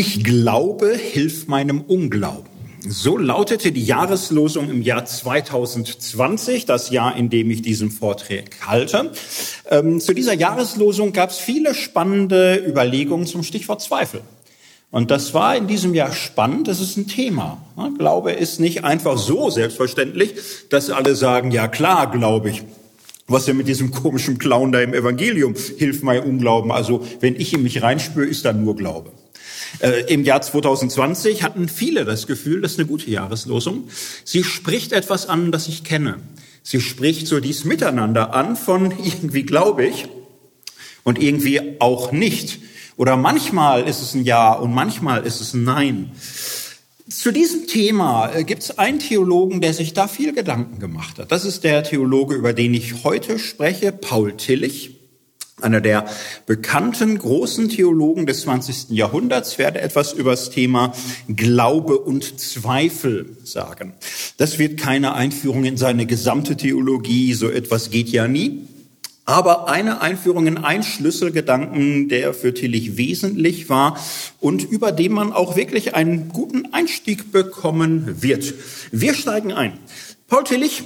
Ich glaube, hilf meinem Unglauben. So lautete die Jahreslosung im Jahr 2020, das Jahr, in dem ich diesen Vortrag halte. Ähm, zu dieser Jahreslosung gab es viele spannende Überlegungen zum Stichwort Zweifel. Und das war in diesem Jahr spannend. Das ist ein Thema. Glaube ist nicht einfach so selbstverständlich, dass alle sagen, ja klar, glaube ich. Was denn mit diesem komischen Clown da im Evangelium? Hilf mein Unglauben. Also, wenn ich in mich reinspüre, ist da nur Glaube. Äh, Im Jahr 2020 hatten viele das Gefühl, das ist eine gute Jahreslosung. Sie spricht etwas an, das ich kenne. Sie spricht so dies Miteinander an von irgendwie glaube ich und irgendwie auch nicht. Oder manchmal ist es ein Ja und manchmal ist es ein Nein. Zu diesem Thema äh, gibt es einen Theologen, der sich da viel Gedanken gemacht hat. Das ist der Theologe, über den ich heute spreche, Paul Tillich einer der bekannten großen Theologen des 20. Jahrhunderts, werde etwas über das Thema Glaube und Zweifel sagen. Das wird keine Einführung in seine gesamte Theologie, so etwas geht ja nie. Aber eine Einführung in einen Schlüsselgedanken, der für Tillich wesentlich war und über den man auch wirklich einen guten Einstieg bekommen wird. Wir steigen ein. Paul Tillich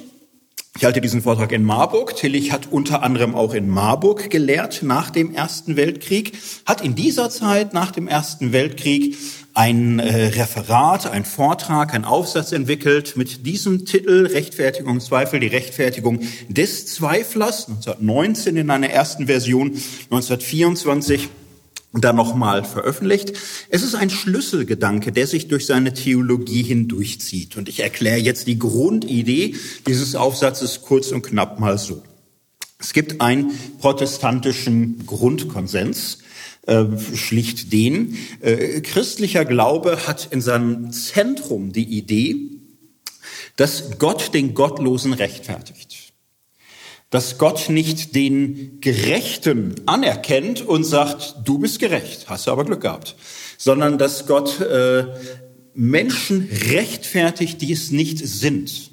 ich halte diesen Vortrag in Marburg. Tillich hat unter anderem auch in Marburg gelehrt nach dem Ersten Weltkrieg, hat in dieser Zeit nach dem Ersten Weltkrieg ein äh, Referat, ein Vortrag, ein Aufsatz entwickelt mit diesem Titel Rechtfertigungszweifel, die Rechtfertigung des Zweiflers, 1919 in einer ersten Version, 1924 und dann nochmal veröffentlicht. Es ist ein Schlüsselgedanke, der sich durch seine Theologie hindurchzieht. Und ich erkläre jetzt die Grundidee dieses Aufsatzes kurz und knapp mal so. Es gibt einen protestantischen Grundkonsens, äh, schlicht den. Äh, christlicher Glaube hat in seinem Zentrum die Idee, dass Gott den Gottlosen rechtfertigt dass Gott nicht den Gerechten anerkennt und sagt, du bist gerecht, hast du aber Glück gehabt, sondern dass Gott äh, Menschen rechtfertigt, die es nicht sind,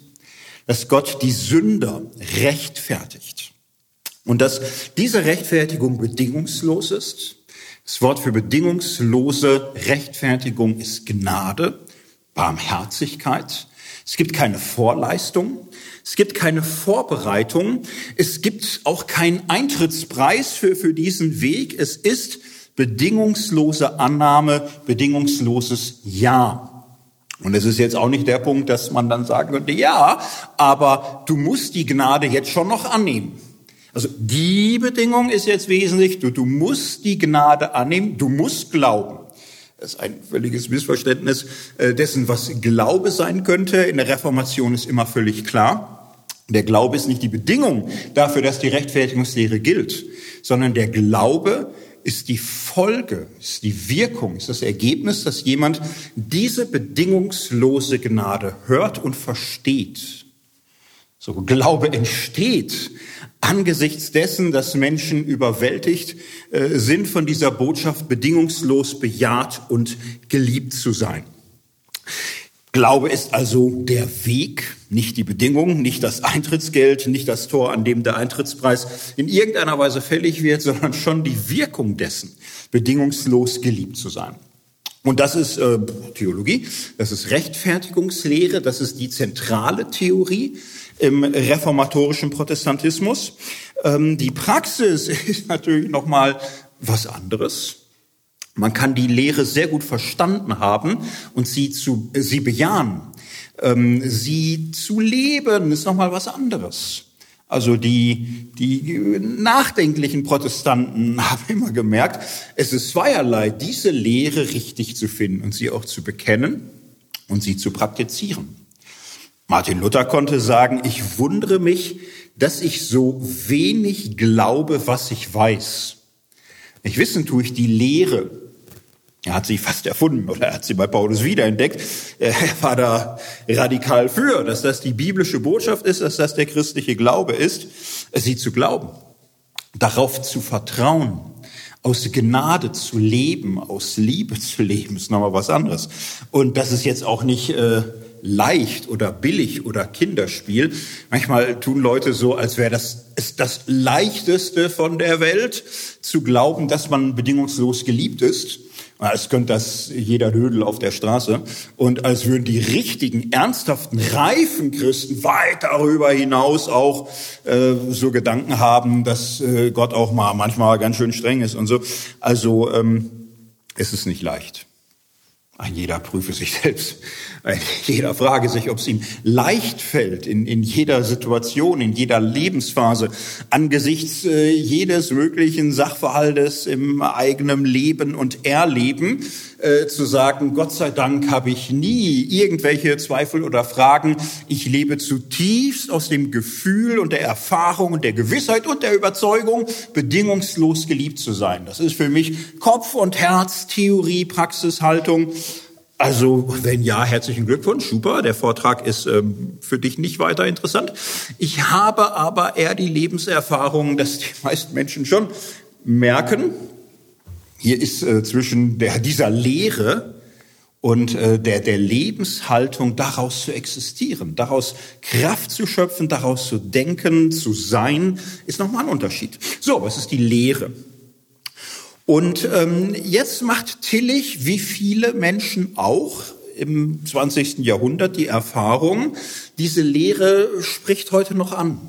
dass Gott die Sünder rechtfertigt und dass diese Rechtfertigung bedingungslos ist. Das Wort für bedingungslose Rechtfertigung ist Gnade, Barmherzigkeit. Es gibt keine Vorleistung, es gibt keine Vorbereitung. Es gibt auch keinen Eintrittspreis für, für diesen Weg. Es ist bedingungslose Annahme, bedingungsloses Ja. Und es ist jetzt auch nicht der Punkt, dass man dann sagen könnte, ja, aber du musst die Gnade jetzt schon noch annehmen. Also die Bedingung ist jetzt wesentlich, du, du musst die Gnade annehmen, du musst glauben. Das ist ein völliges Missverständnis äh, dessen, was Glaube sein könnte. In der Reformation ist immer völlig klar. Der Glaube ist nicht die Bedingung dafür, dass die Rechtfertigungslehre gilt, sondern der Glaube ist die Folge, ist die Wirkung, ist das Ergebnis, dass jemand diese bedingungslose Gnade hört und versteht. So Glaube entsteht angesichts dessen, dass Menschen überwältigt äh, sind von dieser Botschaft, bedingungslos bejaht und geliebt zu sein. Glaube ist also der Weg, nicht die Bedingung, nicht das Eintrittsgeld, nicht das Tor, an dem der Eintrittspreis in irgendeiner Weise fällig wird, sondern schon die Wirkung dessen, bedingungslos geliebt zu sein. Und das ist äh, Theologie, das ist Rechtfertigungslehre, das ist die zentrale Theorie im reformatorischen Protestantismus. Ähm, die Praxis ist natürlich noch mal was anderes. Man kann die Lehre sehr gut verstanden haben und sie zu sie bejahen. Ähm, sie zu leben ist noch mal was anderes. Also die, die nachdenklichen Protestanten haben immer gemerkt, es ist zweierlei, diese Lehre richtig zu finden und sie auch zu bekennen und sie zu praktizieren. Martin Luther konnte sagen, ich wundere mich, dass ich so wenig glaube, was ich weiß. Ich wissen tue ich die Lehre. Er hat sie fast erfunden oder er hat sie bei Paulus wiederentdeckt. Er war da radikal für, dass das die biblische Botschaft ist, dass das der christliche Glaube ist, sie zu glauben, darauf zu vertrauen, aus Gnade zu leben, aus Liebe zu leben, ist nochmal was anderes. Und das ist jetzt auch nicht äh, leicht oder billig oder Kinderspiel. Manchmal tun Leute so, als wäre das ist das leichteste von der Welt, zu glauben, dass man bedingungslos geliebt ist. Als könnte das jeder Dödel auf der Straße. Und als würden die richtigen, ernsthaften, reifen Christen weit darüber hinaus auch äh, so Gedanken haben, dass äh, Gott auch mal manchmal ganz schön streng ist und so. Also ähm, es ist nicht leicht. Ein jeder prüfe sich selbst. Ein jeder frage sich, ob es ihm leicht fällt, in, in jeder Situation, in jeder Lebensphase, angesichts äh, jedes möglichen Sachverhaltes im eigenen Leben und Erleben, äh, zu sagen, Gott sei Dank habe ich nie irgendwelche Zweifel oder Fragen. Ich lebe zutiefst aus dem Gefühl und der Erfahrung und der Gewissheit und der Überzeugung, bedingungslos geliebt zu sein. Das ist für mich Kopf und Herz, Theorie, Praxis, Haltung. Also, wenn ja, herzlichen Glückwunsch, super. Der Vortrag ist ähm, für dich nicht weiter interessant. Ich habe aber eher die Lebenserfahrung, dass die meisten Menschen schon merken, hier ist äh, zwischen der, dieser Lehre und äh, der, der Lebenshaltung daraus zu existieren, daraus Kraft zu schöpfen, daraus zu denken, zu sein, ist nochmal ein Unterschied. So, was ist die Lehre? Und ähm, jetzt macht Tillich, wie viele Menschen auch im 20. Jahrhundert, die Erfahrung, diese Lehre spricht heute noch an.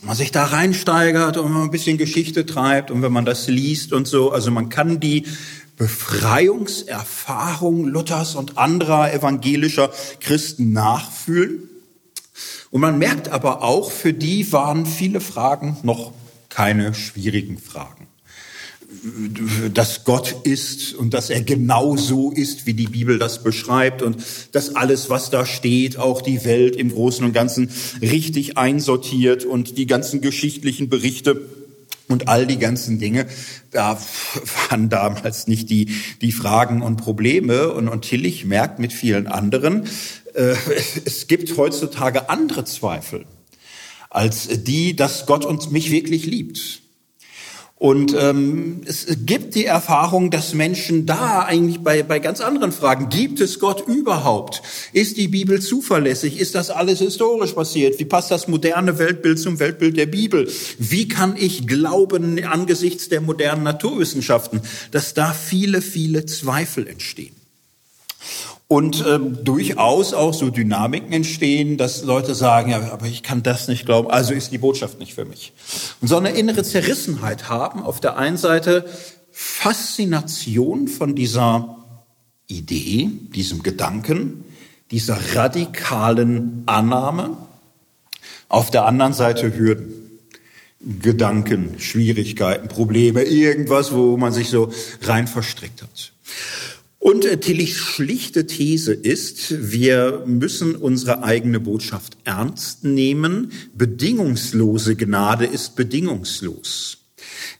Man sich da reinsteigert und man ein bisschen Geschichte treibt und wenn man das liest und so, also man kann die Befreiungserfahrung Luthers und anderer evangelischer Christen nachfühlen. Und man merkt aber auch, für die waren viele Fragen noch keine schwierigen Fragen dass Gott ist und dass er genau so ist, wie die Bibel das beschreibt und dass alles, was da steht, auch die Welt im Großen und Ganzen richtig einsortiert und die ganzen geschichtlichen Berichte und all die ganzen Dinge, da waren damals nicht die, die Fragen und Probleme. Und, und Tillich merkt mit vielen anderen, äh, es gibt heutzutage andere Zweifel als die, dass Gott uns mich wirklich liebt und ähm, es gibt die Erfahrung, dass Menschen da eigentlich bei, bei ganz anderen Fragen, gibt es Gott überhaupt? Ist die Bibel zuverlässig? Ist das alles historisch passiert? Wie passt das moderne Weltbild zum Weltbild der Bibel? Wie kann ich glauben angesichts der modernen Naturwissenschaften, dass da viele, viele Zweifel entstehen? Und ähm, durchaus auch so Dynamiken entstehen, dass Leute sagen, ja, aber ich kann das nicht glauben, also ist die Botschaft nicht für mich. Und so eine innere Zerrissenheit haben, auf der einen Seite Faszination von dieser Idee, diesem Gedanken, dieser radikalen Annahme, auf der anderen Seite Hürden. Gedanken, Schwierigkeiten, Probleme, irgendwas, wo man sich so rein verstrickt hat. Und äh, Tillichs schlichte These ist, wir müssen unsere eigene Botschaft ernst nehmen. Bedingungslose Gnade ist bedingungslos.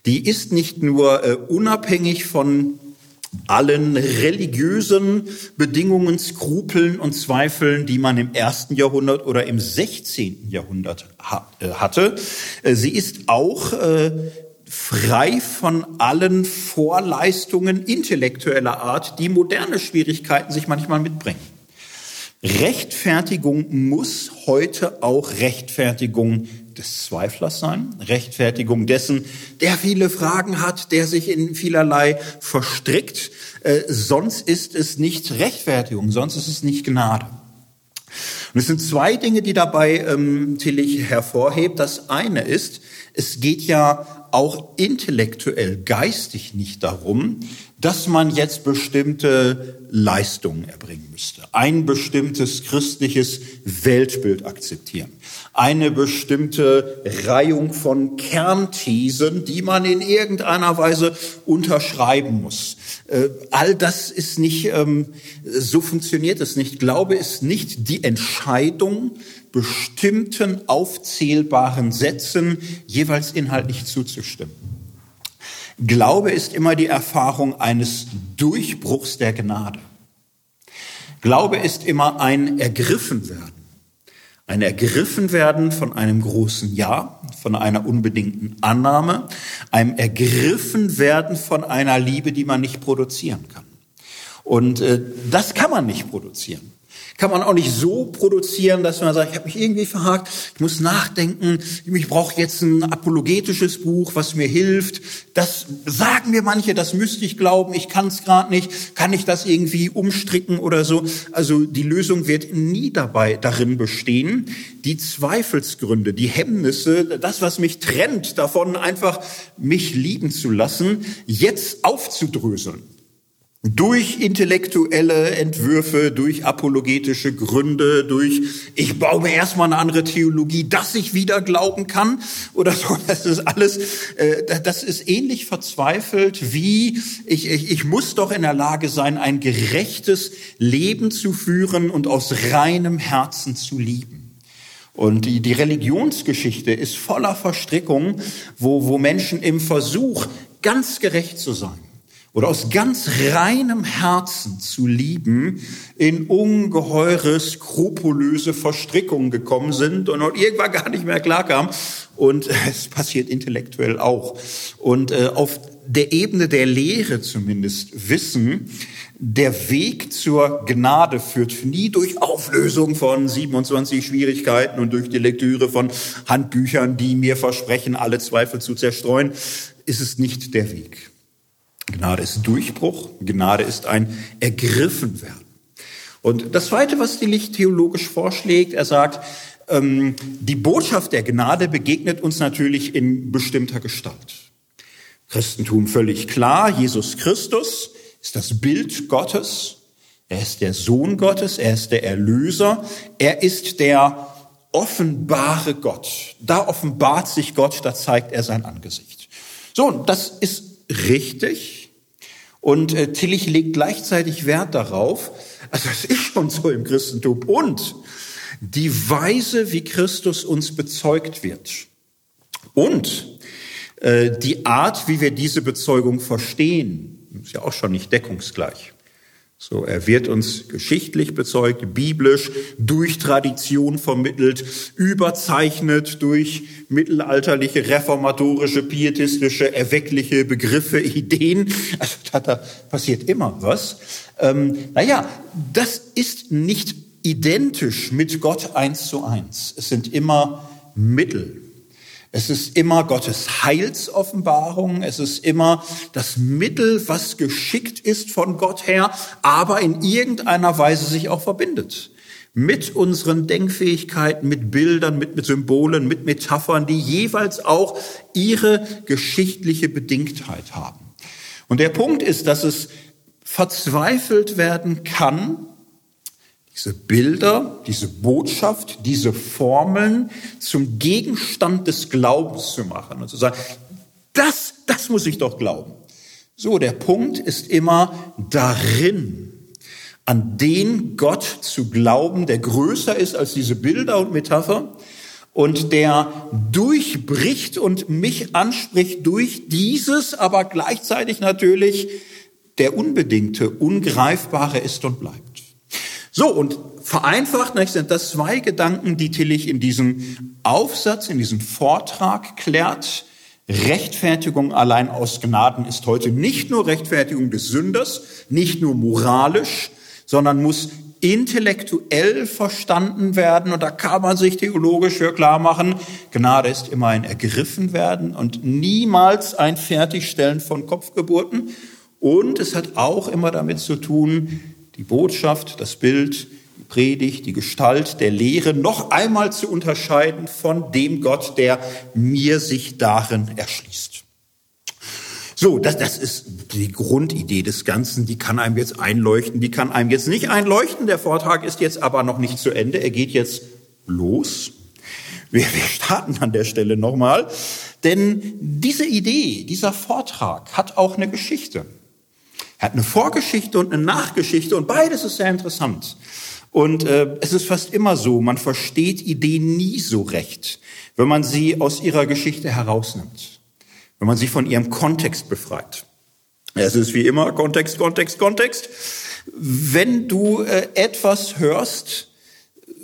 Die ist nicht nur äh, unabhängig von allen religiösen Bedingungen, Skrupeln und Zweifeln, die man im ersten Jahrhundert oder im 16. Jahrhundert äh, hatte. Äh, sie ist auch frei von allen Vorleistungen intellektueller Art, die moderne Schwierigkeiten sich manchmal mitbringen. Rechtfertigung muss heute auch Rechtfertigung des Zweiflers sein, Rechtfertigung dessen, der viele Fragen hat, der sich in vielerlei verstrickt. Äh, sonst ist es nicht Rechtfertigung, sonst ist es nicht Gnade. Und es sind zwei Dinge, die dabei ähm, Tillich hervorhebt. Das eine ist, es geht ja auch intellektuell, geistig nicht darum, dass man jetzt bestimmte Leistungen erbringen müsste, ein bestimmtes christliches Weltbild akzeptieren, eine bestimmte Reihung von Kernthesen, die man in irgendeiner Weise unterschreiben muss. Äh, all das ist nicht, ähm, so funktioniert es nicht. Glaube ist nicht die Entscheidung, bestimmten aufzählbaren Sätzen jeweils inhaltlich zuzustimmen. Glaube ist immer die Erfahrung eines Durchbruchs der Gnade. Glaube ist immer ein Ergriffenwerden. Ein Ergriffenwerden von einem großen Ja, von einer unbedingten Annahme, einem Ergriffenwerden von einer Liebe, die man nicht produzieren kann. Und äh, das kann man nicht produzieren. Kann man auch nicht so produzieren, dass man sagt, ich habe mich irgendwie verhakt, ich muss nachdenken, ich brauche jetzt ein apologetisches Buch, was mir hilft. Das sagen mir manche, das müsste ich glauben, ich kann es gerade nicht, kann ich das irgendwie umstricken oder so. Also die Lösung wird nie dabei darin bestehen, die Zweifelsgründe, die Hemmnisse, das, was mich trennt davon, einfach mich lieben zu lassen, jetzt aufzudröseln durch intellektuelle Entwürfe, durch apologetische Gründe, durch ich baue mir erstmal eine andere Theologie, dass ich wieder glauben kann oder so. Das ist alles, äh, das ist ähnlich verzweifelt wie ich, ich, ich muss doch in der Lage sein, ein gerechtes Leben zu führen und aus reinem Herzen zu lieben. Und die, die Religionsgeschichte ist voller Verstrickungen, wo, wo Menschen im Versuch, ganz gerecht zu sein, oder aus ganz reinem Herzen zu lieben, in ungeheure, skrupulöse Verstrickungen gekommen sind und irgendwann gar nicht mehr klarkam. Und es passiert intellektuell auch. Und äh, auf der Ebene der Lehre zumindest wissen, der Weg zur Gnade führt nie durch Auflösung von 27 Schwierigkeiten und durch die Lektüre von Handbüchern, die mir versprechen, alle Zweifel zu zerstreuen, ist es nicht der Weg. Gnade ist Durchbruch, Gnade ist ein Ergriffenwerden. Und das Zweite, was die Licht theologisch vorschlägt, er sagt, ähm, die Botschaft der Gnade begegnet uns natürlich in bestimmter Gestalt. Christentum völlig klar, Jesus Christus ist das Bild Gottes, er ist der Sohn Gottes, er ist der Erlöser, er ist der offenbare Gott. Da offenbart sich Gott, da zeigt er sein Angesicht. So, das ist richtig. Und äh, Tillich legt gleichzeitig Wert darauf, also das ist schon so im Christentum, und die Weise, wie Christus uns bezeugt wird. Und äh, die Art, wie wir diese Bezeugung verstehen, ist ja auch schon nicht deckungsgleich. So, er wird uns geschichtlich bezeugt, biblisch, durch Tradition vermittelt, überzeichnet durch mittelalterliche, reformatorische, pietistische, erweckliche Begriffe, Ideen. Also da, da passiert immer was. Ähm, naja, das ist nicht identisch mit Gott eins zu eins. Es sind immer Mittel. Es ist immer Gottes Heilsoffenbarung. Es ist immer das Mittel, was geschickt ist von Gott her, aber in irgendeiner Weise sich auch verbindet. Mit unseren Denkfähigkeiten, mit Bildern, mit, mit Symbolen, mit Metaphern, die jeweils auch ihre geschichtliche Bedingtheit haben. Und der Punkt ist, dass es verzweifelt werden kann, diese Bilder, diese Botschaft, diese Formeln zum Gegenstand des Glaubens zu machen und zu sagen, das, das muss ich doch glauben. So, der Punkt ist immer darin, an den Gott zu glauben, der größer ist als diese Bilder und Metapher und der durchbricht und mich anspricht durch dieses, aber gleichzeitig natürlich der unbedingte, ungreifbare ist und bleibt. So, und vereinfacht sind das zwei Gedanken, die Tillich in diesem Aufsatz, in diesem Vortrag klärt. Rechtfertigung allein aus Gnaden ist heute nicht nur Rechtfertigung des Sünders, nicht nur moralisch, sondern muss intellektuell verstanden werden. Und da kann man sich theologisch für klar machen, Gnade ist immer ein Ergriffenwerden und niemals ein Fertigstellen von Kopfgeburten. Und es hat auch immer damit zu tun, die Botschaft, das Bild, die Predigt, die Gestalt der Lehre noch einmal zu unterscheiden von dem Gott, der mir sich darin erschließt. So, das, das ist die Grundidee des Ganzen. Die kann einem jetzt einleuchten, die kann einem jetzt nicht einleuchten. Der Vortrag ist jetzt aber noch nicht zu Ende. Er geht jetzt los. Wir, wir starten an der Stelle nochmal. Denn diese Idee, dieser Vortrag hat auch eine Geschichte. Er hat eine Vorgeschichte und eine Nachgeschichte und beides ist sehr interessant. Und äh, es ist fast immer so, man versteht Ideen nie so recht, wenn man sie aus ihrer Geschichte herausnimmt, wenn man sie von ihrem Kontext befreit. Es ist wie immer Kontext, Kontext, Kontext. Wenn du äh, etwas hörst,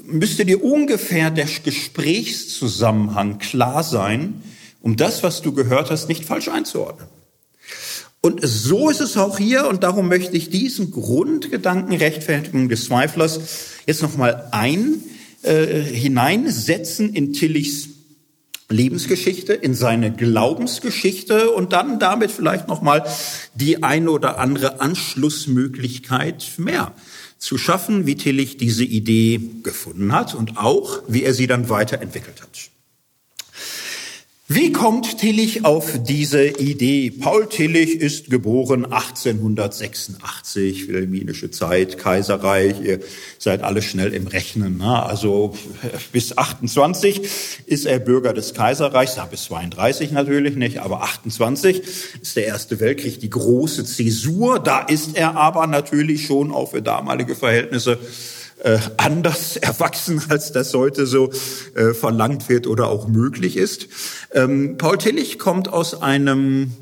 müsste dir ungefähr der Gesprächszusammenhang klar sein, um das, was du gehört hast, nicht falsch einzuordnen. Und so ist es auch hier und darum möchte ich diesen Grundgedanken Rechtfertigung des Zweiflers jetzt nochmal ein, äh, hineinsetzen in Tillichs Lebensgeschichte, in seine Glaubensgeschichte und dann damit vielleicht nochmal die eine oder andere Anschlussmöglichkeit mehr zu schaffen, wie Tillich diese Idee gefunden hat und auch, wie er sie dann weiterentwickelt hat. Wie kommt Tillich auf diese Idee? Paul Tillich ist geboren 1886, wilhelminische Zeit, Kaiserreich. Ihr seid alle schnell im Rechnen. Ne? Also bis 28 ist er Bürger des Kaiserreichs, ja, bis 32 natürlich nicht, aber 28 ist der Erste Weltkrieg die große Zäsur. Da ist er aber natürlich schon auch für damalige Verhältnisse äh, anders erwachsen, als das heute so äh, verlangt wird oder auch möglich ist. Ähm, Paul Tillich kommt aus einem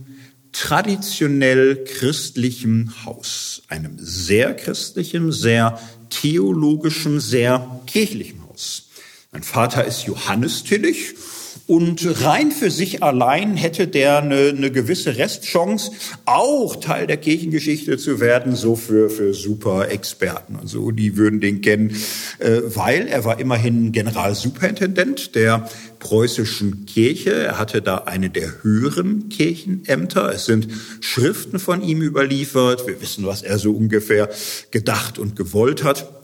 traditionell christlichen Haus, einem sehr christlichen, sehr theologischen, sehr kirchlichen Haus. Mein Vater ist Johannes Tillich und rein für sich allein hätte der eine, eine gewisse Restchance, auch Teil der Kirchengeschichte zu werden, so für, für Super-Experten und so. Die würden den kennen, äh, weil er war immerhin Generalsuperintendent der preußischen Kirche. Er hatte da eine der höheren Kirchenämter. Es sind Schriften von ihm überliefert. Wir wissen, was er so ungefähr gedacht und gewollt hat.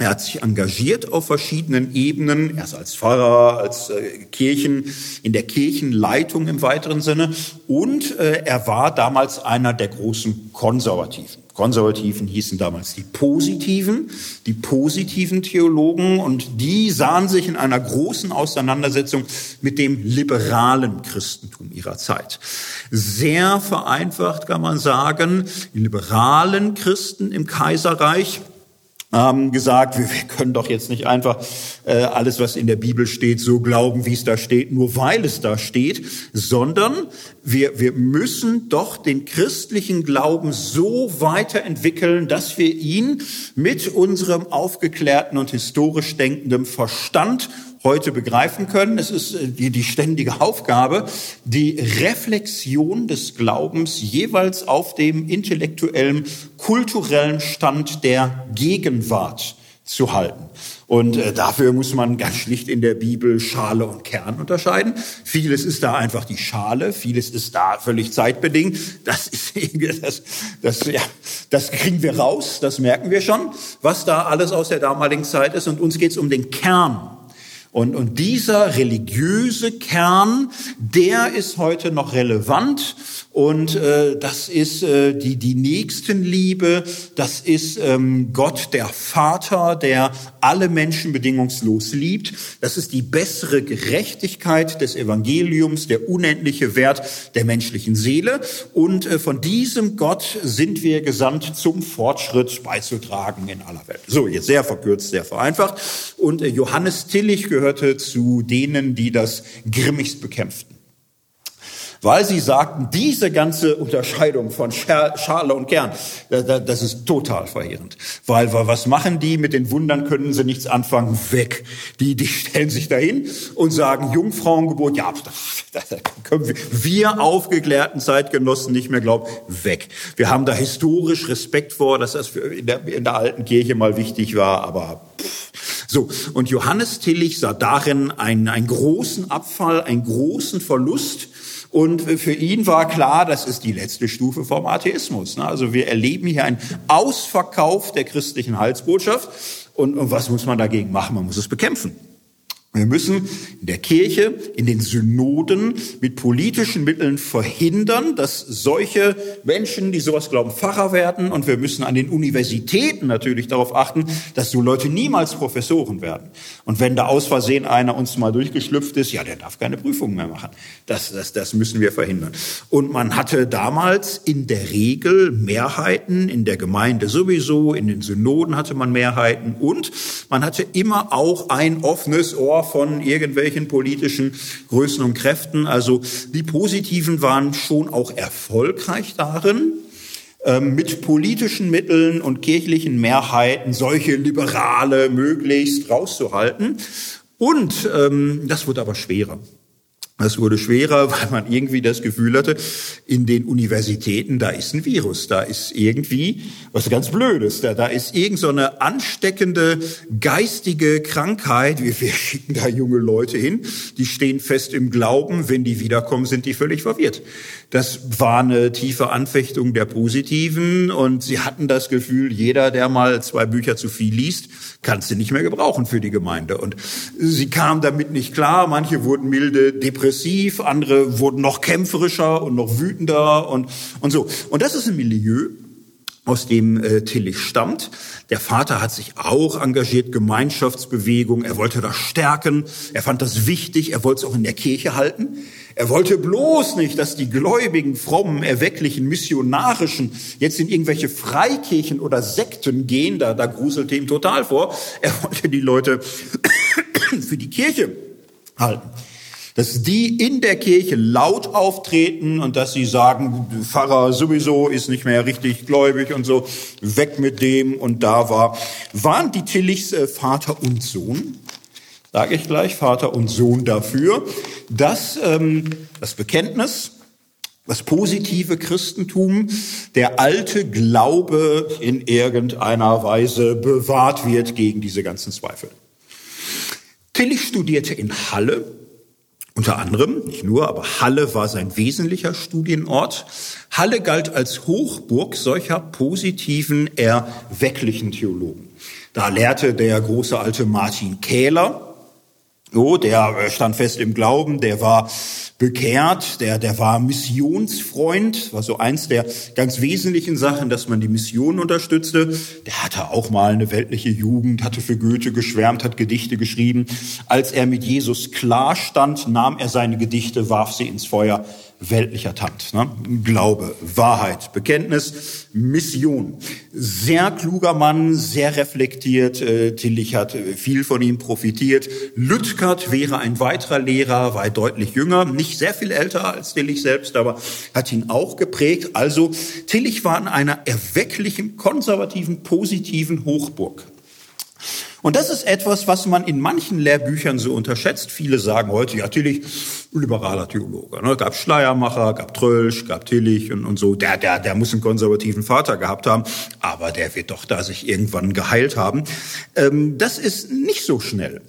Er hat sich engagiert auf verschiedenen Ebenen, erst als Pfarrer, als äh, Kirchen, in der Kirchenleitung im weiteren Sinne. Und äh, er war damals einer der großen Konservativen. Konservativen hießen damals die Positiven, die positiven Theologen. Und die sahen sich in einer großen Auseinandersetzung mit dem liberalen Christentum ihrer Zeit. Sehr vereinfacht kann man sagen, die liberalen Christen im Kaiserreich haben gesagt, wir, wir können doch jetzt nicht einfach äh, alles, was in der Bibel steht, so glauben, wie es da steht, nur weil es da steht, sondern wir, wir müssen doch den christlichen Glauben so weiterentwickeln, dass wir ihn mit unserem aufgeklärten und historisch denkenden Verstand heute begreifen können. Es ist äh, die, die ständige Aufgabe, die Reflexion des Glaubens jeweils auf dem intellektuellen, kulturellen Stand der Gegenwart zu halten. Und äh, dafür muss man ganz schlicht in der Bibel Schale und Kern unterscheiden. Vieles ist da einfach die Schale, vieles ist da völlig zeitbedingt. Das ist das, das, ja, das kriegen wir raus, das merken wir schon, was da alles aus der damaligen Zeit ist. Und uns geht es um den Kern und, und dieser religiöse Kern, der ist heute noch relevant und äh, das ist äh, die, die Nächstenliebe, das ist ähm, Gott der Vater, der alle Menschen bedingungslos liebt. Das ist die bessere Gerechtigkeit des Evangeliums, der unendliche Wert der menschlichen Seele. Und äh, von diesem Gott sind wir gesandt, zum Fortschritt beizutragen in aller Welt. So, jetzt sehr verkürzt, sehr vereinfacht. Und äh, Johannes Tillich gehörte zu denen, die das grimmigst bekämpften weil sie sagten, diese ganze Unterscheidung von Schale und Kern, das ist total verheerend. Weil, was machen die? Mit den Wundern können sie nichts anfangen. Weg. Die, die stellen sich dahin und sagen, Jungfrauengeburt, ja, das, können wir, wir aufgeklärten Zeitgenossen nicht mehr glauben. Weg. Wir haben da historisch Respekt vor, dass das in der, in der alten Kirche mal wichtig war, aber. So, und Johannes Tillich sah darin einen, einen großen Abfall, einen großen Verlust und für ihn war klar, das ist die letzte Stufe vom Atheismus. Ne? Also wir erleben hier einen Ausverkauf der christlichen Heilsbotschaft. Und was muss man dagegen machen? Man muss es bekämpfen. Wir müssen in der Kirche, in den Synoden mit politischen Mitteln verhindern, dass solche Menschen, die sowas glauben, Pfarrer werden. Und wir müssen an den Universitäten natürlich darauf achten, dass so Leute niemals Professoren werden. Und wenn da aus Versehen einer uns mal durchgeschlüpft ist, ja, der darf keine Prüfungen mehr machen. Das, das, das müssen wir verhindern. Und man hatte damals in der Regel Mehrheiten, in der Gemeinde sowieso, in den Synoden hatte man Mehrheiten und man hatte immer auch ein offenes Ohr von irgendwelchen politischen Größen und Kräften. Also die Positiven waren schon auch erfolgreich darin, ähm, mit politischen Mitteln und kirchlichen Mehrheiten solche Liberale möglichst rauszuhalten. Und ähm, das wird aber schwerer. Das wurde schwerer, weil man irgendwie das Gefühl hatte, in den Universitäten, da ist ein Virus, da ist irgendwie was ganz Blödes, da, da ist irgend so ansteckende geistige Krankheit. Wir, wir schicken da junge Leute hin, die stehen fest im Glauben, wenn die wiederkommen, sind die völlig verwirrt. Das war eine tiefe Anfechtung der Positiven und sie hatten das Gefühl, jeder, der mal zwei Bücher zu viel liest, kannst du nicht mehr gebrauchen für die Gemeinde. Und sie kamen damit nicht klar. Manche wurden milde depressiv, andere wurden noch kämpferischer und noch wütender und, und so. Und das ist ein Milieu, aus dem äh, Tillich stammt. Der Vater hat sich auch engagiert, Gemeinschaftsbewegung. Er wollte das stärken. Er fand das wichtig. Er wollte es auch in der Kirche halten. Er wollte bloß nicht, dass die gläubigen, frommen, erwecklichen, missionarischen jetzt in irgendwelche Freikirchen oder Sekten gehen. Da, da gruselte ihm total vor. Er wollte die Leute für die Kirche halten dass die in der Kirche laut auftreten und dass sie sagen, Pfarrer sowieso ist nicht mehr richtig gläubig und so, weg mit dem und da war. Waren die Tillichs äh, Vater und Sohn? Sage ich gleich, Vater und Sohn dafür, dass ähm, das Bekenntnis, das positive Christentum, der alte Glaube in irgendeiner Weise bewahrt wird gegen diese ganzen Zweifel. Tillich studierte in Halle, unter anderem, nicht nur, aber Halle war sein wesentlicher Studienort. Halle galt als Hochburg solcher positiven, erwecklichen Theologen. Da lehrte der große alte Martin Kähler, Oh, der äh, stand fest im Glauben, der war bekehrt, der, der war Missionsfreund, war so eins der ganz wesentlichen Sachen, dass man die Mission unterstützte. Der hatte auch mal eine weltliche Jugend, hatte für Goethe geschwärmt, hat Gedichte geschrieben. Als er mit Jesus klar stand, nahm er seine Gedichte, warf sie ins Feuer weltlicher Tand. Ne? Glaube, Wahrheit, Bekenntnis, Mission. Sehr kluger Mann, sehr reflektiert. Äh, Tillich hat viel von ihm profitiert. Lütkert wäre ein weiterer Lehrer, war deutlich jünger, nicht sehr viel älter als Tillich selbst, aber hat ihn auch geprägt. Also Tillich war in einer erwecklichen, konservativen, positiven Hochburg. Und das ist etwas, was man in manchen Lehrbüchern so unterschätzt. Viele sagen heute, ja, Tillich, liberaler Theologe. Ne? Gab Schleiermacher, gab Trölsch, gab Tillich und, und so. Der, der, der muss einen konservativen Vater gehabt haben, aber der wird doch da sich irgendwann geheilt haben. Ähm, das ist nicht so schnell.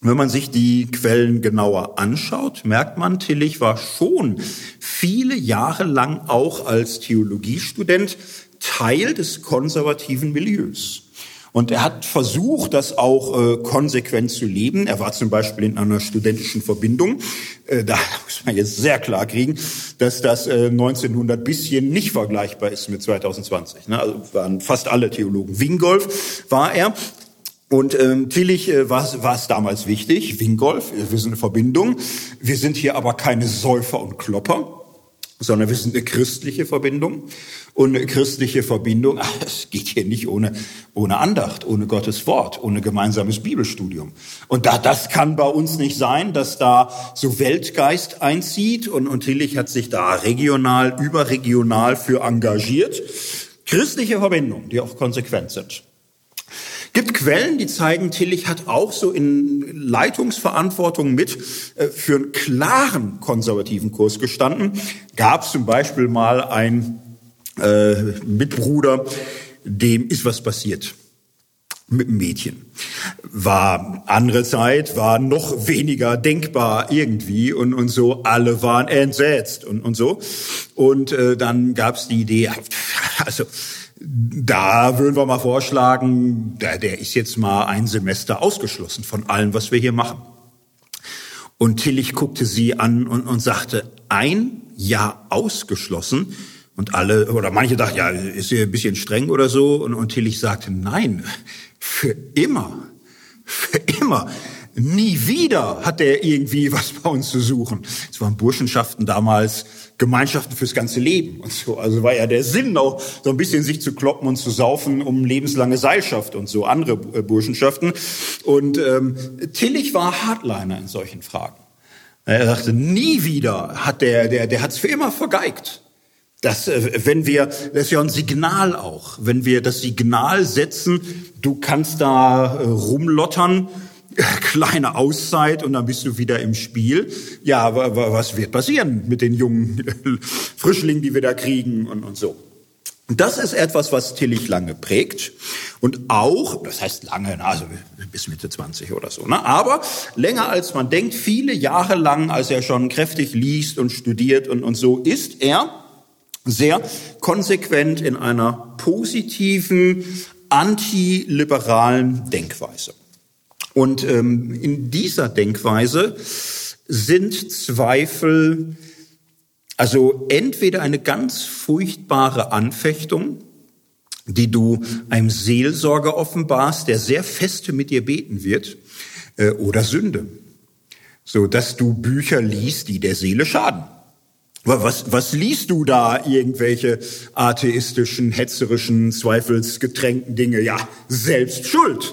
Wenn man sich die Quellen genauer anschaut, merkt man, Tillich war schon viele Jahre lang auch als Theologiestudent Teil des konservativen Milieus. Und er hat versucht, das auch äh, konsequent zu leben. Er war zum Beispiel in einer studentischen Verbindung. Äh, da muss man jetzt sehr klar kriegen, dass das äh, 1900 bisschen nicht vergleichbar ist mit 2020. Ne? Also waren fast alle Theologen. Wingolf war er. Und ähm, Tillich äh, war es damals wichtig, Wingolf, wir sind eine Verbindung. Wir sind hier aber keine Säufer und Klopper sondern wir sind eine christliche Verbindung. Und eine christliche Verbindung, es geht hier nicht ohne, ohne Andacht, ohne Gottes Wort, ohne gemeinsames Bibelstudium. Und da, das kann bei uns nicht sein, dass da so Weltgeist einzieht. Und, und Tillich hat sich da regional, überregional für engagiert. Christliche Verbindungen, die auch konsequent sind gibt Quellen, die zeigen, Tillich hat auch so in Leitungsverantwortung mit äh, für einen klaren konservativen Kurs gestanden. Gab es zum Beispiel mal ein äh, Mitbruder, dem ist was passiert mit dem Mädchen. War andere Zeit, war noch weniger denkbar irgendwie und, und so. Alle waren entsetzt und, und so. Und äh, dann gab es die Idee, also da würden wir mal vorschlagen, der, der ist jetzt mal ein Semester ausgeschlossen von allem, was wir hier machen. Und Tillich guckte sie an und, und sagte, ein Jahr ausgeschlossen. Und alle, oder manche dachten, ja, ist hier ein bisschen streng oder so. Und, und Tillich sagte, nein, für immer, für immer. Nie wieder hat er irgendwie was bei uns zu suchen. Es waren Burschenschaften damals, Gemeinschaften fürs ganze Leben und so. Also war ja der Sinn auch so ein bisschen sich zu kloppen und zu saufen um lebenslange Seilschaft und so andere äh, Burschenschaften. Und ähm, Tillich war Hardliner in solchen Fragen. Er sagte, nie wieder hat der, der, der hat es für immer vergeigt. Das, äh, wenn wir, das ist ja ein Signal auch, wenn wir das Signal setzen, du kannst da äh, rumlottern, kleine Auszeit und dann bist du wieder im Spiel. Ja, was wird passieren mit den jungen Frischlingen, die wir da kriegen und, und so. Das ist etwas, was Tillich lange prägt und auch, das heißt lange, also bis Mitte 20 oder so, ne? aber länger als man denkt, viele Jahre lang, als er schon kräftig liest und studiert und, und so, ist er sehr konsequent in einer positiven, antiliberalen Denkweise. Und ähm, in dieser Denkweise sind Zweifel also entweder eine ganz furchtbare Anfechtung, die du einem Seelsorger offenbarst, der sehr feste mit dir beten wird, äh, oder Sünde. So, dass du Bücher liest, die der Seele schaden. Was, was liest du da? Irgendwelche atheistischen, hetzerischen, zweifelsgetränkten Dinge? Ja, selbst schuld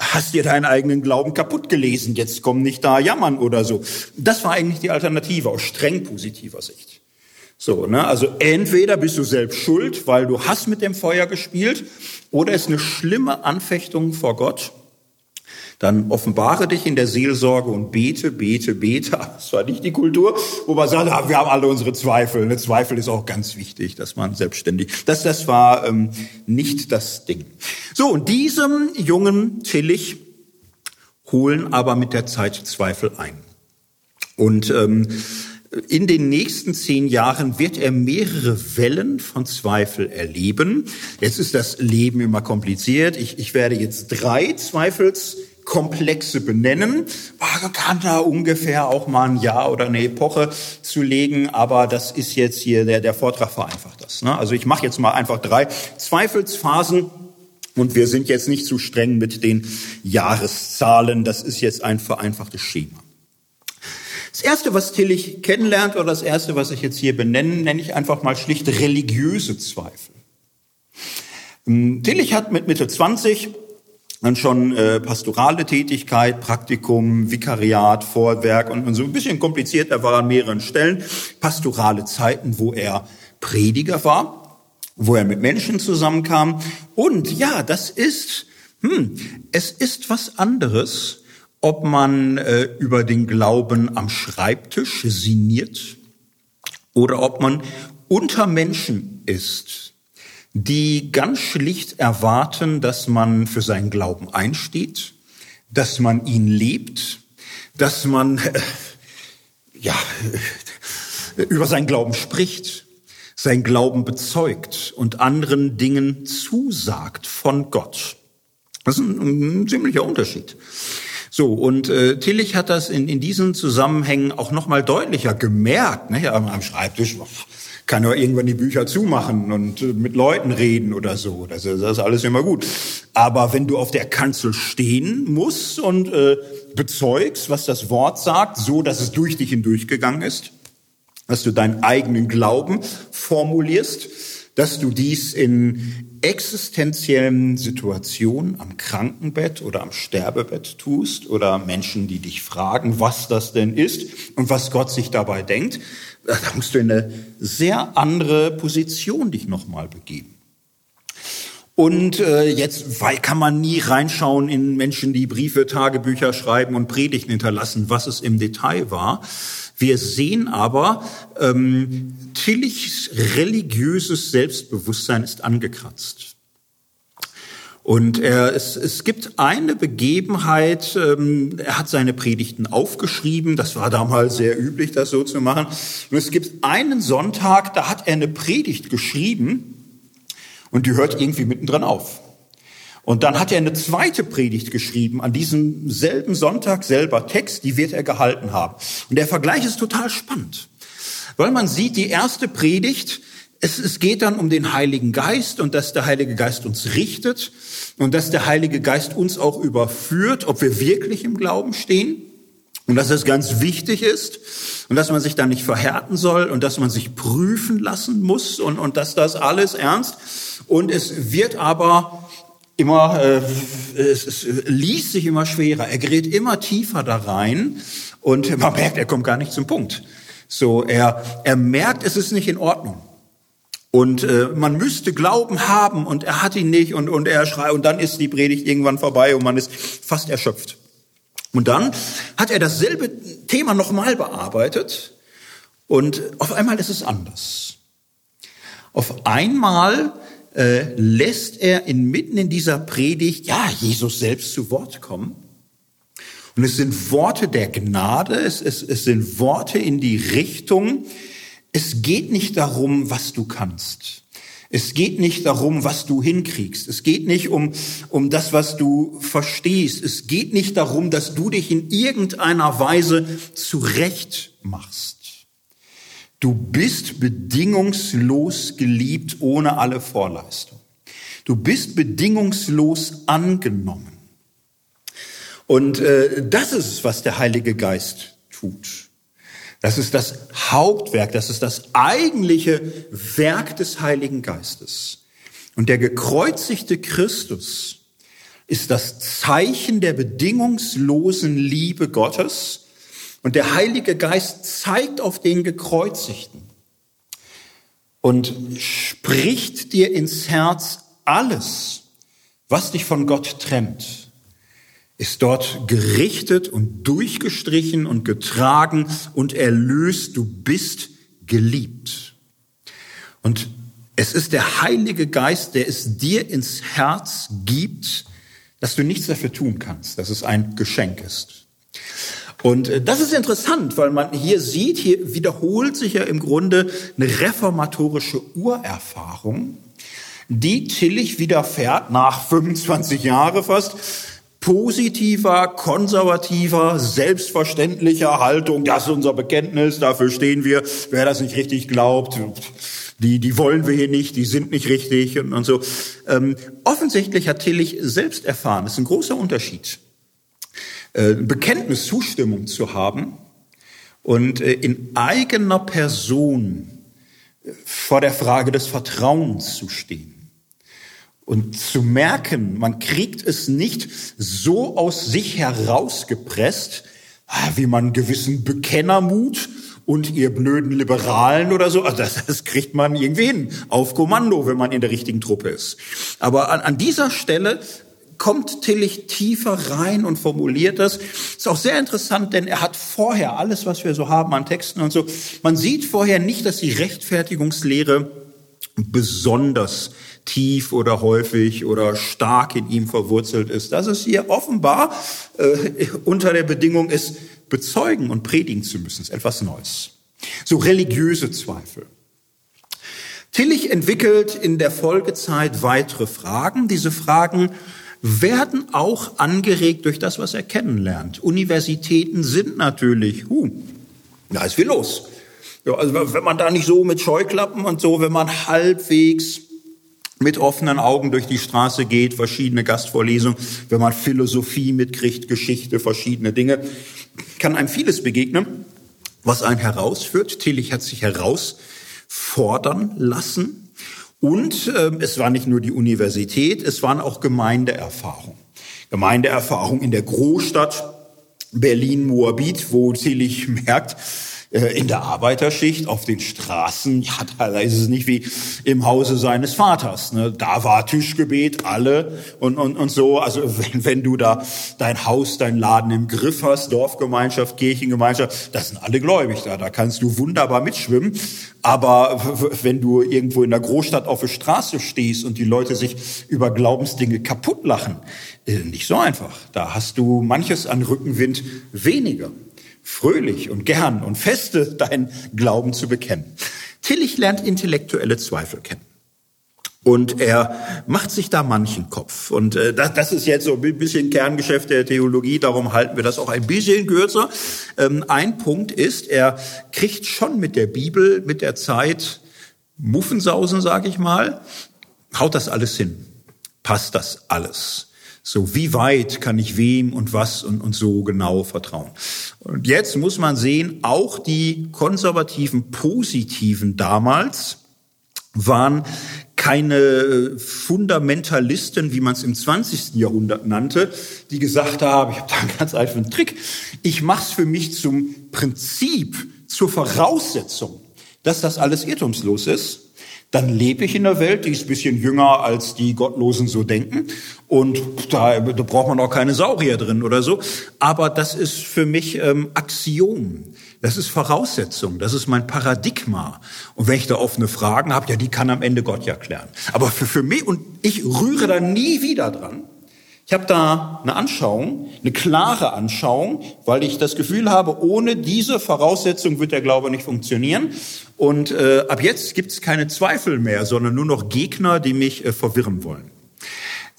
hast dir deinen eigenen Glauben kaputt gelesen, jetzt komm nicht da jammern oder so. Das war eigentlich die Alternative aus streng positiver Sicht. So, ne? Also entweder bist du selbst schuld, weil du hast mit dem Feuer gespielt, oder ist eine schlimme Anfechtung vor Gott dann offenbare dich in der Seelsorge und bete, bete, bete. Das war nicht die Kultur, wo man sagt, ah, wir haben alle unsere Zweifel. Eine Zweifel ist auch ganz wichtig, dass man selbstständig. Das, das war ähm, nicht das Ding. So, und diesem jungen Tillich holen aber mit der Zeit Zweifel ein. Und ähm, in den nächsten zehn Jahren wird er mehrere Wellen von Zweifel erleben. Jetzt ist das Leben immer kompliziert. Ich, ich werde jetzt drei Zweifels Komplexe benennen. Man kann da ungefähr auch mal ein Jahr oder eine Epoche zu legen, aber das ist jetzt hier, der, der Vortrag vereinfacht das. Ne? Also ich mache jetzt mal einfach drei Zweifelsphasen und wir sind jetzt nicht zu streng mit den Jahreszahlen. Das ist jetzt ein vereinfachtes Schema. Das erste, was Tillich kennenlernt, oder das erste, was ich jetzt hier benenne, nenne ich einfach mal schlicht religiöse Zweifel. Hm, Tillich hat mit Mitte 20 dann schon äh, pastorale Tätigkeit, Praktikum, Vikariat, Vorwerk und, und so ein bisschen kompliziert. Er war an mehreren Stellen. Pastorale Zeiten, wo er Prediger war, wo er mit Menschen zusammenkam. Und ja, das ist, hm, es ist was anderes, ob man äh, über den Glauben am Schreibtisch sinniert oder ob man unter Menschen ist die ganz schlicht erwarten, dass man für seinen Glauben einsteht, dass man ihn lebt, dass man äh, ja über seinen Glauben spricht, sein Glauben bezeugt und anderen Dingen zusagt von Gott. Das ist ein, ein ziemlicher Unterschied. So, und äh, Tillich hat das in, in diesen Zusammenhängen auch nochmal deutlicher gemerkt, ne, am, am Schreibtisch kann ja irgendwann die Bücher zumachen und äh, mit Leuten reden oder so. Das ist, das ist alles immer gut. Aber wenn du auf der Kanzel stehen musst und äh, bezeugst, was das Wort sagt, so dass es durch dich hindurchgegangen ist, dass du deinen eigenen Glauben formulierst, dass du dies in existenziellen Situationen am Krankenbett oder am Sterbebett tust oder Menschen, die dich fragen, was das denn ist und was Gott sich dabei denkt, da musst du in eine sehr andere Position dich nochmal begeben. Und äh, jetzt weil kann man nie reinschauen in Menschen, die Briefe, Tagebücher schreiben und Predigten hinterlassen, was es im Detail war. Wir sehen aber, ähm, Tillichs religiöses Selbstbewusstsein ist angekratzt. Und er, es, es gibt eine Begebenheit, ähm, er hat seine Predigten aufgeschrieben, das war damals sehr üblich, das so zu machen. Und es gibt einen Sonntag, da hat er eine Predigt geschrieben und die hört irgendwie mittendrin auf. Und dann hat er eine zweite Predigt geschrieben an diesem selben Sonntag, selber Text, die wird er gehalten haben. Und der Vergleich ist total spannend, weil man sieht, die erste Predigt, es, es geht dann um den Heiligen Geist und dass der Heilige Geist uns richtet und dass der Heilige Geist uns auch überführt, ob wir wirklich im Glauben stehen und dass es ganz wichtig ist und dass man sich da nicht verhärten soll und dass man sich prüfen lassen muss und, und dass das alles ernst. Und es wird aber immer, äh, es, es liest sich immer schwerer. Er gerät immer tiefer da rein und man merkt, er kommt gar nicht zum Punkt. So, er, er merkt, es ist nicht in Ordnung. Und äh, man müsste Glauben haben und er hat ihn nicht und, und er schreit und dann ist die Predigt irgendwann vorbei und man ist fast erschöpft. Und dann hat er dasselbe Thema nochmal bearbeitet und auf einmal ist es anders. Auf einmal äh, lässt er inmitten in dieser Predigt, ja, Jesus selbst zu Wort kommen. Und es sind Worte der Gnade, es, es, es sind Worte in die Richtung, es geht nicht darum, was du kannst. Es geht nicht darum, was du hinkriegst. Es geht nicht um, um das, was du verstehst. Es geht nicht darum, dass du dich in irgendeiner Weise zurecht machst. Du bist bedingungslos geliebt ohne alle Vorleistung. Du bist bedingungslos angenommen. Und äh, das ist es, was der Heilige Geist tut. Das ist das Hauptwerk, das ist das eigentliche Werk des Heiligen Geistes. Und der gekreuzigte Christus ist das Zeichen der bedingungslosen Liebe Gottes. Und der Heilige Geist zeigt auf den Gekreuzigten und spricht dir ins Herz alles, was dich von Gott trennt ist dort gerichtet und durchgestrichen und getragen und erlöst. Du bist geliebt. Und es ist der Heilige Geist, der es dir ins Herz gibt, dass du nichts dafür tun kannst, dass es ein Geschenk ist. Und äh, das ist interessant, weil man hier sieht, hier wiederholt sich ja im Grunde eine reformatorische Urerfahrung, die Tillich widerfährt nach 25 Jahren fast positiver, konservativer, selbstverständlicher Haltung, das ist unser Bekenntnis, dafür stehen wir. Wer das nicht richtig glaubt, die, die wollen wir hier nicht, die sind nicht richtig und, und so. Ähm, offensichtlich hat Tillich selbst erfahren, das ist ein großer Unterschied, äh, Bekenntnis, Zustimmung zu haben und äh, in eigener Person vor der Frage des Vertrauens zu stehen und zu merken, man kriegt es nicht so aus sich herausgepresst, ah, wie man gewissen Bekennermut und ihr blöden Liberalen oder so, also das, das kriegt man irgendwie hin, auf Kommando, wenn man in der richtigen Truppe ist. Aber an, an dieser Stelle kommt Tillich tiefer rein und formuliert das. Ist auch sehr interessant, denn er hat vorher alles, was wir so haben an Texten und so, man sieht vorher nicht, dass die Rechtfertigungslehre besonders tief oder häufig oder stark in ihm verwurzelt ist. Dass es hier offenbar äh, unter der Bedingung ist, bezeugen und predigen zu müssen, ist etwas Neues. So religiöse Zweifel. Tillich entwickelt in der Folgezeit weitere Fragen. Diese Fragen werden auch angeregt durch das, was er kennenlernt. Universitäten sind natürlich, huh, da ist viel los. Ja, also wenn man da nicht so mit Scheuklappen und so, wenn man halbwegs mit offenen Augen durch die Straße geht, verschiedene Gastvorlesungen, wenn man Philosophie mitkriegt, Geschichte, verschiedene Dinge, kann einem vieles begegnen, was einen herausführt. Tillich hat sich herausfordern lassen. Und äh, es war nicht nur die Universität, es waren auch Gemeindeerfahrungen. Gemeindeerfahrung in der Großstadt Berlin-Moabit, wo Tillich merkt, in der Arbeiterschicht auf den Straßen, ja, da ist es nicht wie im Hause seines Vaters. Ne? Da war Tischgebet, alle und, und, und so. Also wenn, wenn du da dein Haus, dein Laden im Griff hast, Dorfgemeinschaft, Kirchengemeinschaft, das sind alle gläubig da. Da kannst du wunderbar mitschwimmen. Aber wenn du irgendwo in der Großstadt auf der Straße stehst und die Leute sich über Glaubensdinge kaputt lachen, äh, nicht so einfach. Da hast du manches an Rückenwind weniger fröhlich und gern und feste deinen Glauben zu bekennen. Tillich lernt intellektuelle Zweifel kennen. Und er macht sich da manchen Kopf. Und äh, das, das ist jetzt so ein bisschen Kerngeschäft der Theologie, darum halten wir das auch ein bisschen kürzer. Ähm, ein Punkt ist, er kriegt schon mit der Bibel, mit der Zeit Muffensausen, sage ich mal, haut das alles hin, passt das alles. So, wie weit kann ich wem und was und, und so genau vertrauen? Und jetzt muss man sehen, auch die konservativen Positiven damals waren keine Fundamentalisten, wie man es im 20. Jahrhundert nannte, die gesagt haben, ich habe da einen ganz einfachen Trick, ich mache es für mich zum Prinzip, zur Voraussetzung, dass das alles irrtumslos ist, Dann lebe ich in einer Welt, die ist ein bisschen jünger, als die Gottlosen so denken. Und da, da braucht man auch keine Saurier drin oder so. Aber das ist für mich ähm, Axiom. Das ist Voraussetzung. Das ist mein Paradigma. Und wenn ich da offene Fragen habe, ja, die kann am Ende Gott ja klären. Aber für, für mich, und ich rühre da nie wieder dran, ich habe da eine Anschauung, eine klare Anschauung, weil ich das Gefühl habe, ohne diese Voraussetzung wird der Glaube nicht funktionieren. Und äh, ab jetzt gibt es keine Zweifel mehr, sondern nur noch Gegner, die mich äh, verwirren wollen.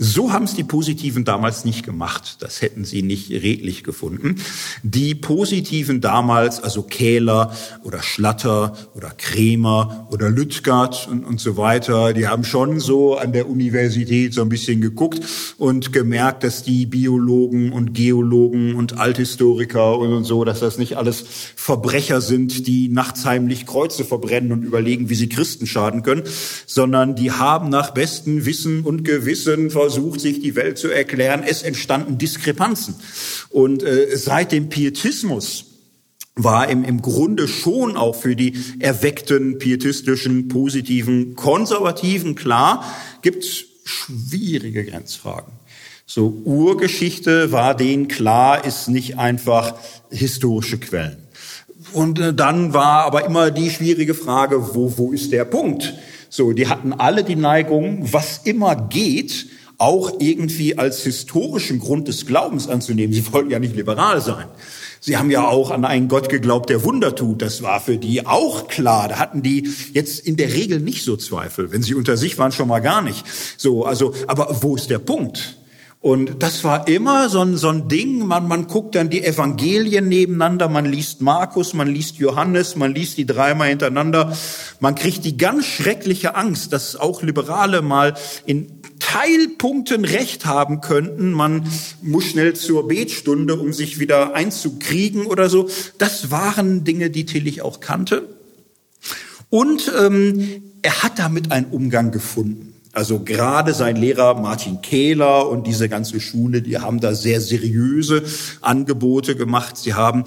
So haben es die Positiven damals nicht gemacht. Das hätten sie nicht redlich gefunden. Die Positiven damals, also Kähler oder Schlatter oder Kremer oder Lüttgert und, und so weiter, die haben schon so an der Universität so ein bisschen geguckt und gemerkt, dass die Biologen und Geologen und Althistoriker und so, dass das nicht alles Verbrecher sind, die nachts heimlich Kreuze verbrennen und überlegen, wie sie Christen schaden können, sondern die haben nach bestem Wissen und Gewissen versucht, sich die Welt zu erklären. Es entstanden Diskrepanzen. Und äh, seit dem Pietismus war im, im Grunde schon auch für die erweckten, pietistischen, positiven, konservativen klar, gibt schwierige Grenzfragen. So Urgeschichte war denen klar, ist nicht einfach historische Quellen. Und äh, dann war aber immer die schwierige Frage, wo, wo ist der Punkt? So, die hatten alle die Neigung, was immer geht, auch irgendwie als historischen Grund des Glaubens anzunehmen. Sie wollten ja nicht liberal sein. Sie haben ja auch an einen Gott geglaubt, der Wunder tut. Das war für die auch klar. Da hatten die jetzt in der Regel nicht so Zweifel. Wenn sie unter sich waren, schon mal gar nicht. So, also, aber wo ist der Punkt? Und das war immer so ein, so ein Ding, man, man guckt dann die Evangelien nebeneinander, man liest Markus, man liest Johannes, man liest die dreimal hintereinander. Man kriegt die ganz schreckliche Angst, dass auch Liberale mal in Teilpunkten Recht haben könnten. Man muss schnell zur Betstunde, um sich wieder einzukriegen oder so. Das waren Dinge, die Tillich auch kannte. Und ähm, er hat damit einen Umgang gefunden. Also gerade sein Lehrer Martin Kehler und diese ganze Schule, die haben da sehr seriöse Angebote gemacht. Sie haben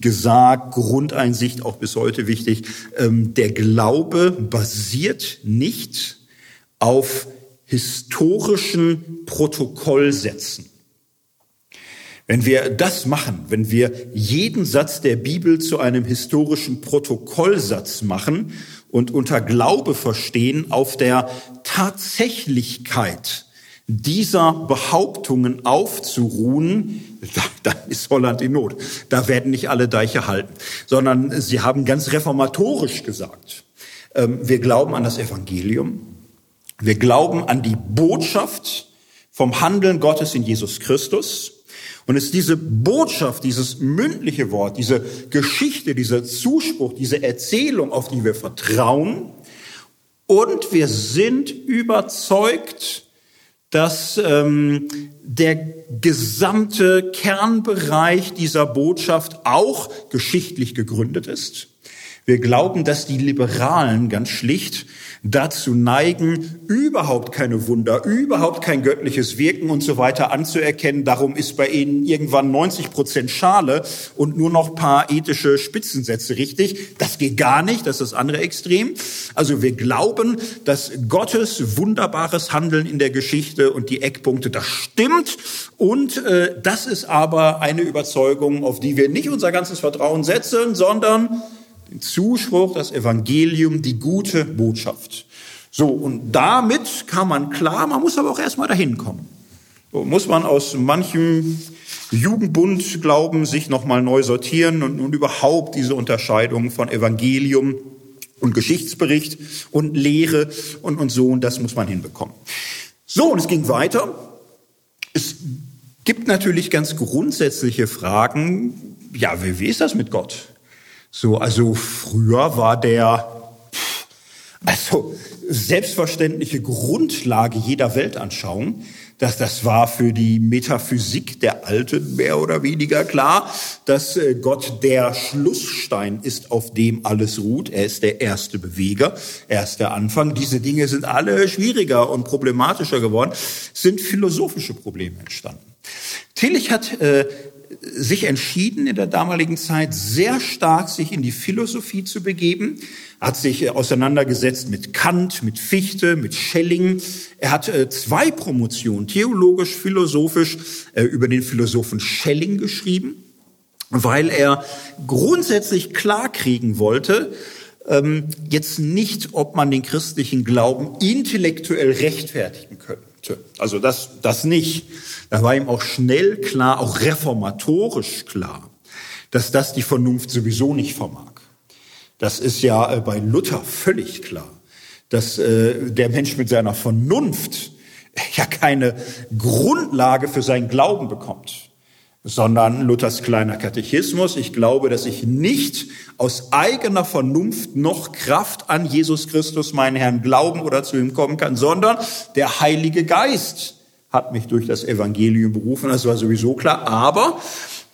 gesagt, Grundeinsicht auch bis heute wichtig, ähm, der Glaube basiert nicht auf historischen Protokollsätzen. Wenn wir das machen, wenn wir jeden Satz der Bibel zu einem historischen Protokollsatz machen und unter Glaube verstehen auf der Tatsächlichkeit dieser Behauptungen aufzuruhen, dann ist Holland in Not. Da werden nicht alle Deiche halten, sondern sie haben ganz reformatorisch gesagt, ähm, wir glauben an das Evangelium, wir glauben an die Botschaft vom Handeln Gottes in Jesus Christus, und es ist diese Botschaft, dieses mündliche Wort, diese Geschichte, dieser Zuspruch, diese Erzählung, auf die wir vertrauen, und wir sind überzeugt, dass ähm, der gesamte Kernbereich dieser Botschaft auch geschichtlich gegründet ist. Wir glauben, dass die Liberalen ganz schlicht dazu neigen, überhaupt keine Wunder, überhaupt kein göttliches Wirken und so weiter anzuerkennen. Darum ist bei ihnen irgendwann 90 Prozent Schale und nur noch paar ethische Spitzensätze richtig. Das geht gar nicht, das ist das andere Extrem. Also wir glauben, dass Gottes wunderbares Handeln in der Geschichte und die Eckpunkte, das stimmt. Und äh, das ist aber eine Überzeugung, auf die wir nicht unser ganzes Vertrauen setzen, sondern Zuspruch, das Evangelium, die gute Botschaft. So, und damit kann man klar, man muss aber auch erstmal dahin kommen. So muss man aus manchem Jugendbund glauben, sich nochmal neu sortieren und, und überhaupt diese Unterscheidung von Evangelium und Geschichtsbericht und Lehre und, und so, und das muss man hinbekommen. So, und es ging weiter. Es gibt natürlich ganz grundsätzliche Fragen. Ja, wie, wie ist das mit Gott? So, also früher war der, also selbstverständliche Grundlage jeder Weltanschauung, dass das war für die Metaphysik der Alten mehr oder weniger klar, dass äh, Gott der Schlussstein ist, auf dem alles ruht. Er ist der erste Beweger, er ist der Anfang. Diese Dinge sind alle schwieriger und problematischer geworden, sind philosophische Probleme entstanden. Tillich hat äh, sich entschieden in der damaligen Zeit sehr stark sich in die Philosophie zu begeben, hat sich auseinandergesetzt mit Kant, mit Fichte, mit Schelling. Er hat äh, zwei Promotionen, theologisch, philosophisch, äh, über den Philosophen Schelling geschrieben, weil er grundsätzlich klarkriegen wollte, ähm, jetzt nicht, ob man den christlichen Glauben intellektuell rechtfertigen könnte. Also das, das nicht. Da war ihm auch schnell klar, auch reformatorisch klar, dass das die Vernunft sowieso nicht vermag. Das ist ja äh, bei Luther völlig klar, dass äh, der Mensch mit seiner Vernunft ja keine Grundlage für seinen Glauben bekommt, sondern Luthers kleiner Katechismus. Ich glaube, dass ich nicht aus eigener Vernunft noch Kraft an Jesus Christus, meinen Herrn, glauben oder zu ihm kommen kann, sondern der Heilige Geist hat mich durch das Evangelium berufen. Das war sowieso klar. Aber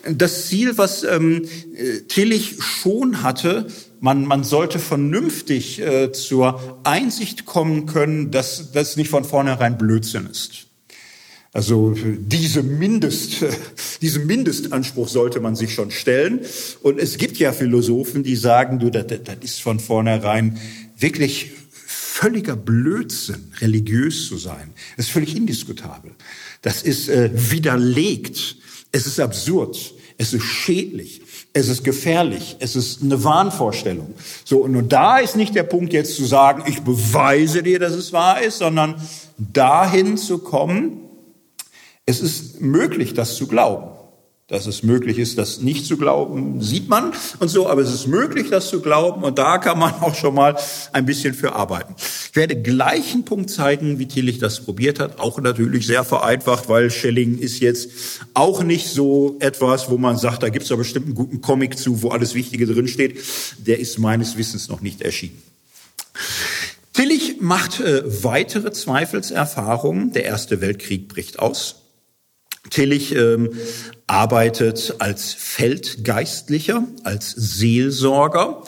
das Ziel, was ähm, äh, Tillich schon hatte, man, man sollte vernünftig äh, zur Einsicht kommen können, dass das nicht von vornherein Blödsinn ist. Also diese Mindest, diesem Mindestanspruch sollte man sich schon stellen. Und es gibt ja Philosophen, die sagen, du, das, das ist von vornherein wirklich völliger Blödsinn, religiös zu sein. Das ist völlig indiskutabel. Das ist äh, widerlegt. Es ist absurd. Es ist schädlich. Es ist gefährlich. Es ist eine Wahnvorstellung. So, und nur da ist nicht der Punkt jetzt zu sagen, ich beweise dir, dass es wahr ist, sondern dahin zu kommen, es ist möglich, das zu glauben. Dass es möglich ist, das nicht zu glauben, sieht man und so, aber es ist möglich, das zu glauben und da kann man auch schon mal ein bisschen für arbeiten. Ich werde gleich einen Punkt zeigen, wie Tillich das probiert hat, auch natürlich sehr vereinfacht, weil Schelling ist jetzt auch nicht so etwas, wo man sagt, da gibt es aber bestimmt einen guten Comic zu, wo alles Wichtige drinsteht. Der ist meines Wissens noch nicht erschienen. Tillich macht äh, weitere Zweifelserfahrungen. Der Erste Weltkrieg bricht aus. Tillich ähm, arbeitet als Feldgeistlicher, als Seelsorger.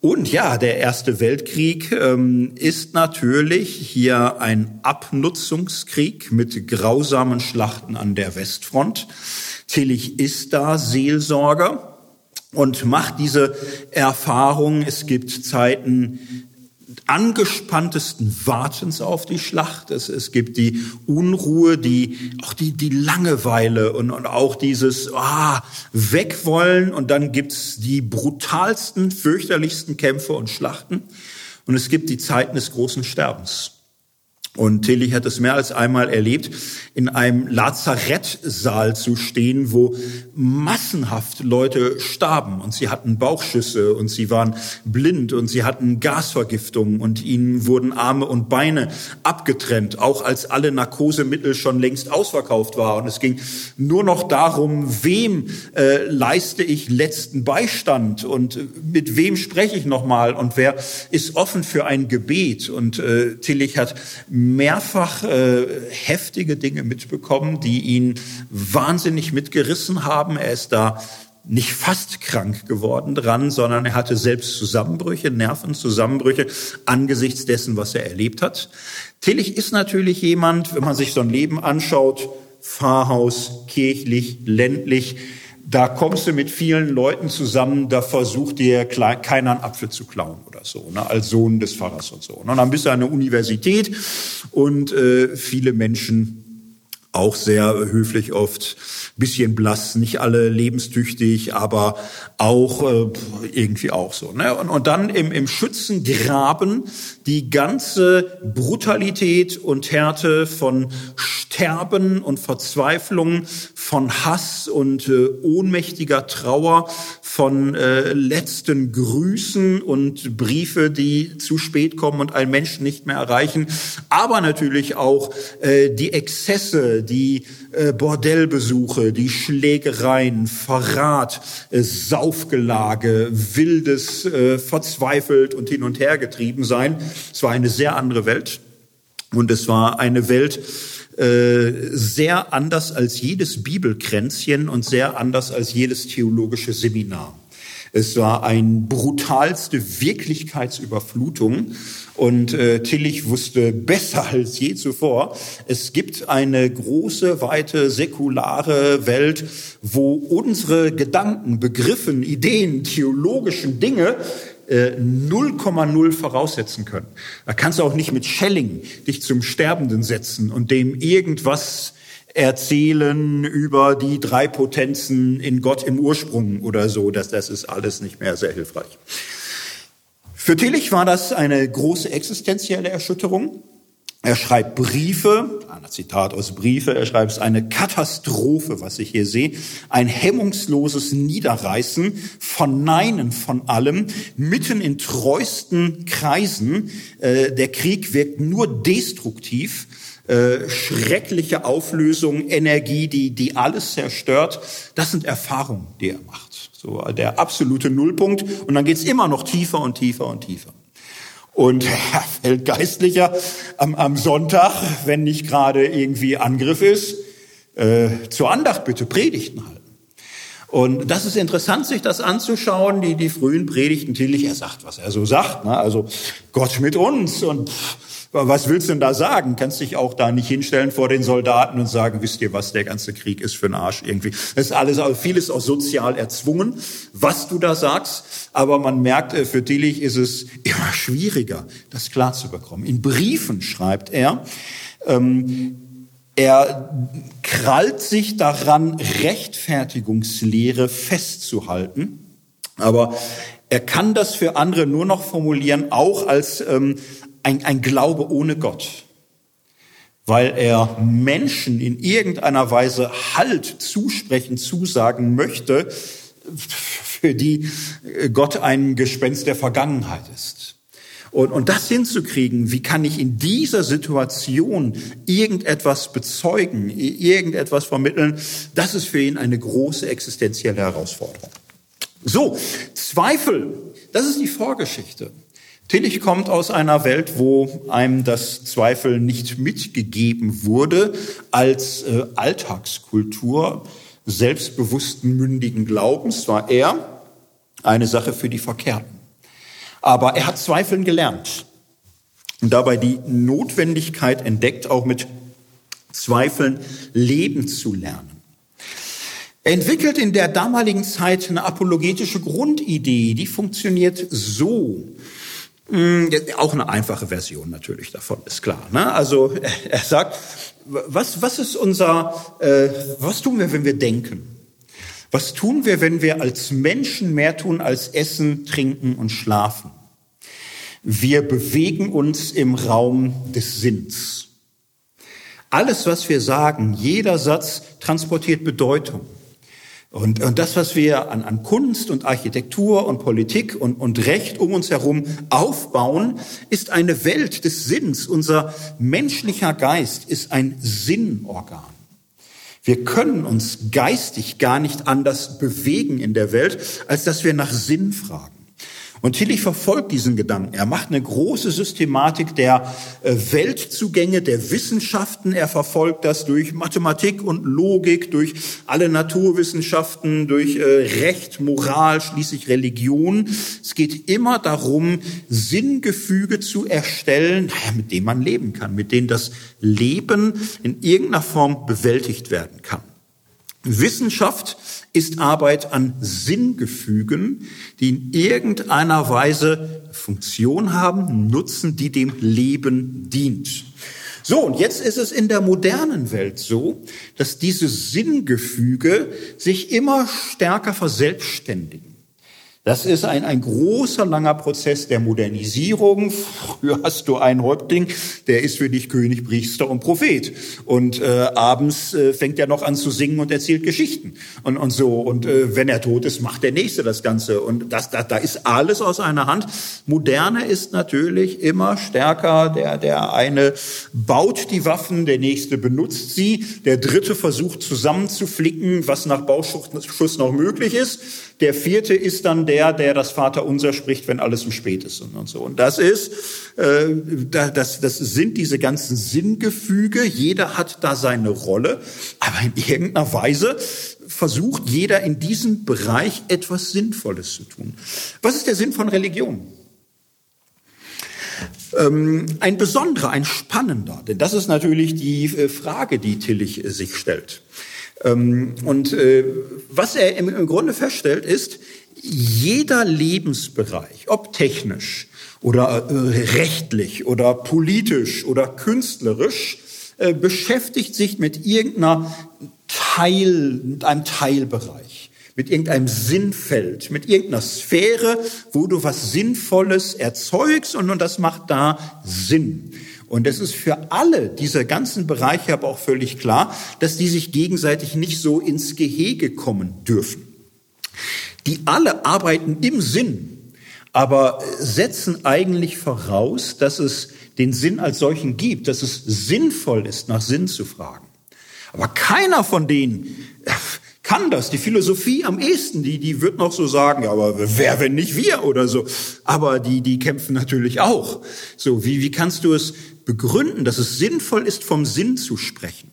Und ja, der Erste Weltkrieg ähm, ist natürlich hier ein Abnutzungskrieg mit grausamen Schlachten an der Westfront. Tillich ist da Seelsorger und macht diese Erfahrung. Es gibt Zeiten angespanntesten Wartens auf die Schlacht. Es, es gibt die Unruhe, die, auch die, die Langeweile und, und auch dieses ah, Wegwollen. Und dann gibt's die brutalsten, fürchterlichsten Kämpfe und Schlachten. Und es gibt die Zeiten des großen Sterbens. Und Tillich hat es mehr als einmal erlebt, in einem Lazarettsaal zu stehen, wo massenhaft Leute starben und sie hatten Bauchschüsse und sie waren blind und sie hatten Gasvergiftungen und ihnen wurden Arme und Beine abgetrennt, auch als alle Narkosemittel schon längst ausverkauft waren. Und es ging nur noch darum, wem äh, leiste ich letzten Beistand und mit wem spreche ich nochmal und wer ist offen für ein Gebet. Und äh, Tillich hat mehrfach äh, heftige Dinge mitbekommen, die ihn wahnsinnig mitgerissen haben. Er ist da nicht fast krank geworden dran, sondern er hatte selbst Zusammenbrüche, Nervenzusammenbrüche angesichts dessen, was er erlebt hat. Tillich ist natürlich jemand, wenn man sich so ein Leben anschaut, Pfarrhaus, kirchlich, ländlich, da kommst du mit vielen Leuten zusammen, da versucht dir keiner einen Apfel zu klauen oder so, ne, als Sohn des Pfarrers und so. Und dann bist du an der Universität und äh, viele Menschen auch sehr höflich oft, bisschen blass, nicht alle lebenstüchtig, aber auch äh, irgendwie auch so. Ne? Und, und dann im, im Schützengraben die ganze Brutalität und Härte von Sterben und Verzweiflung, von Hass und äh, ohnmächtiger Trauer, von äh, letzten Grüßen und Briefe, die zu spät kommen und einen Menschen nicht mehr erreichen, aber natürlich auch äh, die Exzesse, die äh, Bordellbesuche, die Schlägereien, Verrat, äh, Saufgelage, wildes, äh, verzweifelt und hin und her getrieben sein. Es war eine sehr andere Welt und es war eine Welt, äh, sehr anders als jedes Bibelkränzchen und sehr anders als jedes theologische Seminar. Es war ein brutalste Wirklichkeitsüberflutung und äh, Tillich wusste besser als je zuvor, es gibt eine große, weite, säkulare Welt, wo unsere Gedanken, Begriffen, Ideen, theologischen Dinge 0,0 äh, voraussetzen können. Da kannst du auch nicht mit Schelling dich zum Sterbenden setzen und dem irgendwas erzählen über die drei Potenzen in Gott im Ursprung oder so. Das, das ist alles nicht mehr sehr hilfreich. Für Tillich war das eine große existenzielle Erschütterung. Er schreibt Briefe, ein Zitat aus Briefe, er schreibt es eine Katastrophe, was ich hier sehe, ein hemmungsloses Niederreißen, Verneinen von allem, mitten in treuesten Kreisen. Äh, der Krieg wirkt nur destruktiv, äh, schreckliche Auflösung, Energie, die, die alles zerstört. Das sind Erfahrungen, die er macht. So der absolute Nullpunkt. Und dann geht's immer noch tiefer und tiefer und tiefer. Und er fällt Geistlicher am, am Sonntag, wenn nicht gerade irgendwie Angriff ist, äh, zur Andacht bitte Predigten halten. Und das ist interessant, sich das anzuschauen, die, die frühen Predigten. Tillich, er sagt, was er so sagt. Ne? Also Gott mit uns und pff, was willst du denn da sagen? Kannst dich auch da nicht hinstellen vor den Soldaten und sagen, wisst ihr, was der ganze Krieg ist für ein Arsch irgendwie. Das ist alles, vieles auch sozial erzwungen, was du da sagst. Aber man merkt, äh, für Tillich ist es immer schwieriger, das klar zu bekommen. In Briefen schreibt er, ähm, er krallt sich daran, Rechtfertigungslehre festzuhalten. Aber er kann das für andere nur noch formulieren, auch als ähm, ein, ein Glaube ohne Gott, weil er Menschen in irgendeiner Weise Halt zusprechen, zusagen möchte, für die Gott ein Gespenst der Vergangenheit ist. Und, und das hinzukriegen, wie kann ich in dieser Situation irgendetwas bezeugen, irgendetwas vermitteln, das ist für ihn eine große existenzielle Herausforderung. So, Zweifel, das ist die Vorgeschichte. Tillich kommt aus einer Welt, wo einem das Zweifel nicht mitgegeben wurde als äh, Alltagskultur selbstbewussten, mündigen Glaubens. War er eine Sache für die Verkehrten. Aber er hat Zweifeln gelernt und dabei die Notwendigkeit entdeckt, auch mit Zweifeln leben zu lernen. Er entwickelt in der damaligen Zeit eine apologetische Grundidee, die funktioniert so. Hm, auch eine einfache Version natürlich davon, ist klar. Ne? Also er sagt, was, was ist unser, äh, was tun wir, wenn wir denken? Was tun wir, wenn wir als Menschen mehr tun als essen, trinken und schlafen? Wir bewegen uns im Raum des Sinns. Alles, was wir sagen, jeder Satz transportiert Bedeutung. Und, und das, was wir an, an Kunst und Architektur und Politik und, und Recht um uns herum aufbauen, ist eine Welt des Sinns. Unser menschlicher Geist ist ein Sinnorgan. Wir können uns geistig gar nicht anders bewegen in der Welt, als dass wir nach Sinn fragen. Und Tillich verfolgt diesen Gedanken. Er macht eine große Systematik der äh, Weltzugänge, der Wissenschaften. Er verfolgt das durch Mathematik und Logik, durch alle Naturwissenschaften, durch äh, Recht, Moral, schließlich Religion. Es geht immer darum, Sinngefüge zu erstellen, mit denen man leben kann, mit denen das Leben in irgendeiner Form bewältigt werden kann. Wissenschaft ist Arbeit an Sinngefügen, die in irgendeiner Weise Funktion haben, Nutzen, die dem Leben dient. So, und jetzt ist es in der modernen Welt so, dass diese Sinngefüge sich immer stärker verselbstständigen. Das ist ein, ein großer, langer Prozess der Modernisierung. Früher hast du einen Häuptling, der ist für dich König, Priester und Prophet. Und äh, abends äh, fängt er noch an zu singen und erzählt Geschichten und, und so. Und äh, wenn er tot ist, macht der Nächste das Ganze. Und das, da, da ist alles aus einer Hand. Moderne ist natürlich immer stärker. Der, der eine baut die Waffen, der Nächste benutzt sie. Der Dritte versucht zusammenzuflicken, was nach Bauschuss noch möglich ist. Der vierte ist dann der, der das Vaterunser spricht, wenn alles im Spät ist und, so. Und das ist, äh, das, das sind diese ganzen Sinngefüge. Jeder hat da seine Rolle, aber in irgendeiner Weise versucht jeder in diesem Bereich etwas Sinnvolles zu tun. Was ist der Sinn von Religion? Ähm, ein besonderer, ein spannender, denn das ist natürlich die äh, Frage, die Tillich äh, sich stellt. Ähm, und äh, was er im Grunde feststellt, ist, jeder Lebensbereich, ob technisch oder rechtlich oder politisch oder künstlerisch, beschäftigt sich mit irgendeiner Teil, mit einem Teilbereich mit irgendeinem Sinnfeld, mit irgendeiner Sphäre, wo du was Sinnvolles erzeugst und, und das macht da Sinn. Und es ist für alle diese ganzen Bereiche aber auch völlig klar, dass die sich gegenseitig nicht so ins Gehege kommen dürfen. Die alle arbeiten im Sinn, aber setzen eigentlich voraus, dass es den Sinn als solchen gibt, dass es sinnvoll ist, nach Sinn zu fragen. Aber keiner von denen kann das. Die Philosophie am ehesten, die, die wird noch so sagen, ja, aber wer, wenn nicht wir oder so. Aber die, die kämpfen natürlich auch. So, wie, wie kannst du es begründen, dass es sinnvoll ist, vom Sinn zu sprechen?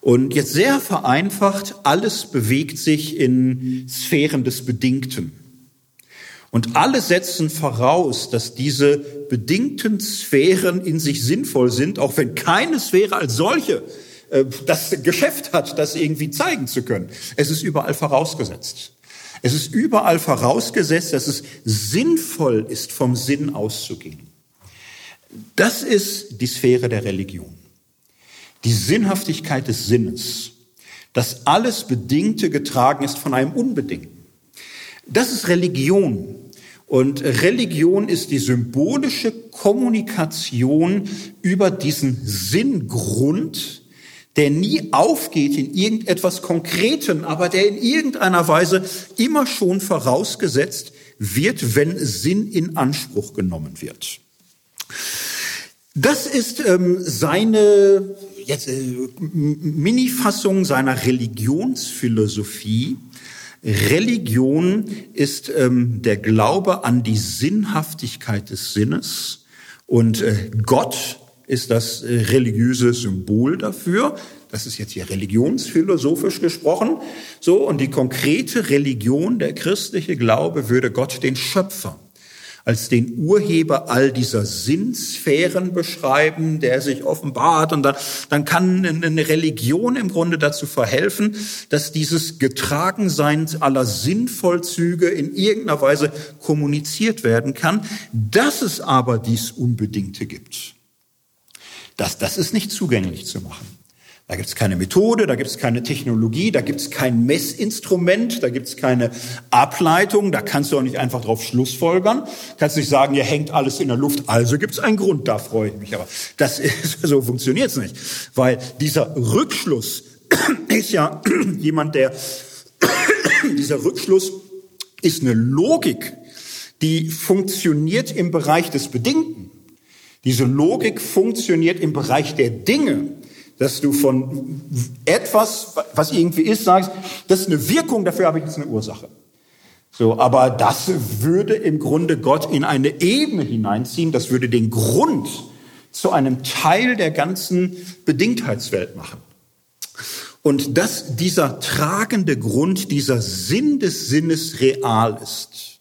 Und jetzt sehr vereinfacht, alles bewegt sich in Sphären des Bedingten. Und alle setzen voraus, dass diese bedingten Sphären in sich sinnvoll sind, auch wenn keine Sphäre als solche äh, das Geschäft hat, das irgendwie zeigen zu können. Es ist überall vorausgesetzt. Es ist überall vorausgesetzt, dass es sinnvoll ist, vom Sinn auszugehen. Das ist die Sphäre der Religion. Die Sinnhaftigkeit des Sinnes. Dass alles Bedingte getragen ist von einem Unbedingten. Das ist Religion. Und Religion ist die symbolische Kommunikation über diesen Sinngrund, der nie aufgeht in irgendetwas Konkreten, aber der in irgendeiner Weise immer schon vorausgesetzt wird, wenn Sinn in Anspruch genommen wird. Das ist ähm, seine jetzt, äh, Minifassung seiner Religionsphilosophie. Religion ist ähm, der Glaube an die Sinnhaftigkeit des Sinnes und äh, Gott ist das äh, religiöse Symbol dafür. Das ist jetzt hier religionsphilosophisch gesprochen. So, und die konkrete Religion, der christliche Glaube, würde Gott den Schöpfer als den Urheber all dieser Sinnsphären beschreiben, der sich offenbart. Und dann, dann kann eine Religion im Grunde dazu verhelfen, dass dieses Getragensein aller Sinnvollzüge in irgendeiner Weise kommuniziert werden kann, dass es aber dies Unbedingte gibt. Das, das ist nicht zugänglich zu machen. Da gibt es keine Methode, da gibt es keine Technologie, da gibt es kein Messinstrument, da gibt es keine Ableitung, da kannst du auch nicht einfach drauf schlussfolgern. Kannst nicht sagen, hier hängt alles in der Luft, also gibt es einen Grund, da freue ich mich. Aber das ist, so funktioniert es nicht. Weil dieser Rückschluss ist ja jemand, der, dieser Rückschluss ist eine Logik, die funktioniert im Bereich des Bedingten. Diese Logik funktioniert im Bereich der Dinge, dass du von etwas, was irgendwie ist, sagst, das ist eine Wirkung, dafür habe ich jetzt eine Ursache. So, aber das würde im Grunde Gott in eine Ebene hineinziehen, das würde den Grund zu einem Teil der ganzen Bedingtheitswelt machen. Und dass dieser tragende Grund, dieser Sinn des Sinnes real ist,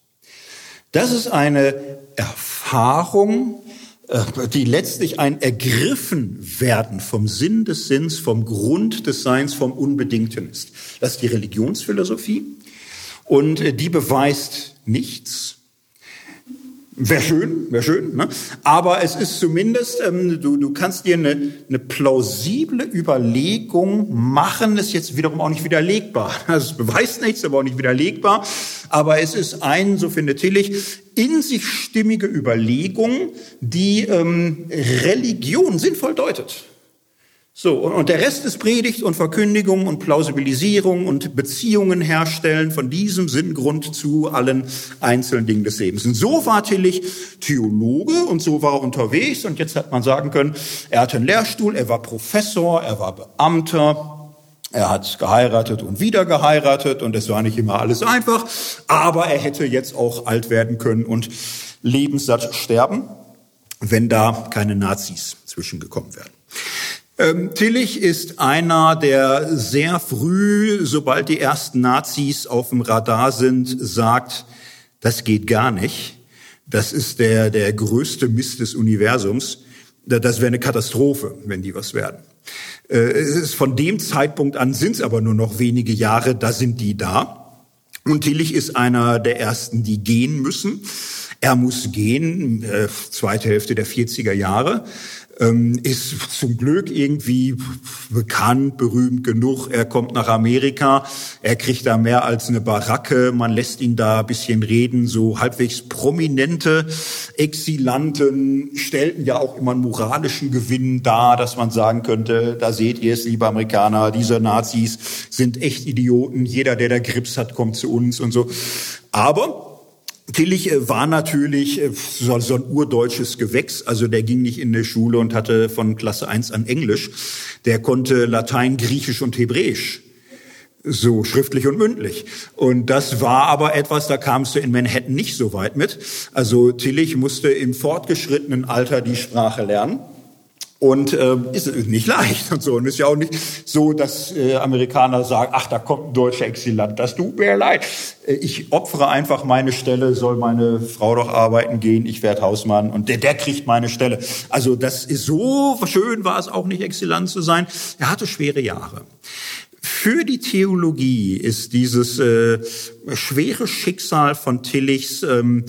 das ist eine Erfahrung, die letztlich ein Ergriffen werden vom Sinn des Sinns, vom Grund des Seins, vom Unbedingten ist. Das ist die Religionsphilosophie und äh, die beweist nichts, Wäre schön, wäre schön. Ne? Aber es ist zumindest, ähm, du, du kannst dir eine, eine plausible Überlegung machen, ist jetzt wiederum auch nicht widerlegbar. Es beweist nichts, aber auch nicht widerlegbar. Aber es ist ein, so findet Tillich, in sich stimmige Überlegung, die ähm, Religion sinnvoll deutet. So, und der Rest ist Predigt und Verkündigung und Plausibilisierung und Beziehungen herstellen von diesem Sinngrund zu allen einzelnen Dingen des Lebens. Und so war Tillich Theologe und so war er unterwegs und jetzt hat man sagen können, er hatte einen Lehrstuhl, er war Professor, er war Beamter, Er hat geheiratet und wieder geheiratet und es war nicht immer alles einfach, aber er hätte jetzt auch alt werden können und lebenssatt sterben, wenn da keine Nazis zwischengekommen wären. Ähm, Tillich ist einer, der sehr früh, sobald die ersten Nazis auf dem Radar sind, sagt, das geht gar nicht. Das ist der, der größte Mist des Universums. Das wäre eine Katastrophe, wenn die was werden. Äh, es ist von dem Zeitpunkt an sind es aber nur noch wenige Jahre, da sind die da. Und Tillich ist einer der ersten, die gehen müssen. Er muss gehen, äh, zweite Hälfte der 40er Jahre ähm, ist zum Glück irgendwie bekannt, berühmt genug. Er kommt nach Amerika, er kriegt da mehr als eine Baracke, man lässt ihn da ein bisschen reden. So halbwegs prominente Exilanten stellten ja auch immer einen moralischen Gewinn dar, dass man sagen könnte, da seht ihr es, liebe Amerikaner, diese Nazis sind echt Idioten. Jeder, der da Grips hat, kommt zu uns und so. Aber Tillich äh, war natürlich äh, so, ein urdeutsches Gewächs, also der ging nicht in die Schule und hatte von Klasse 1 an Englisch. Der konnte Latein, Griechisch und Hebräisch. So schriftlich und mündlich. Und das war aber etwas, da kamst du in Manhattan nicht so weit mit. Also Tillich musste im fortgeschrittenen Alter die Sprache lernen. Und äh, ist nicht leicht und so. Und ist ja auch nicht so, dass äh, Amerikaner sagen, ach, da kommt ein deutscher Exilant, das tut mir leid. Äh, ich opfere einfach meine Stelle, soll meine Frau doch arbeiten gehen, ich werde Hausmann und der, der kriegt meine Stelle. Also das ist so schön war es auch nicht, Exilant zu sein. Er hatte schwere Jahre. Für die Theologie ist dieses äh, schwere Schicksal von Tillichs ähm,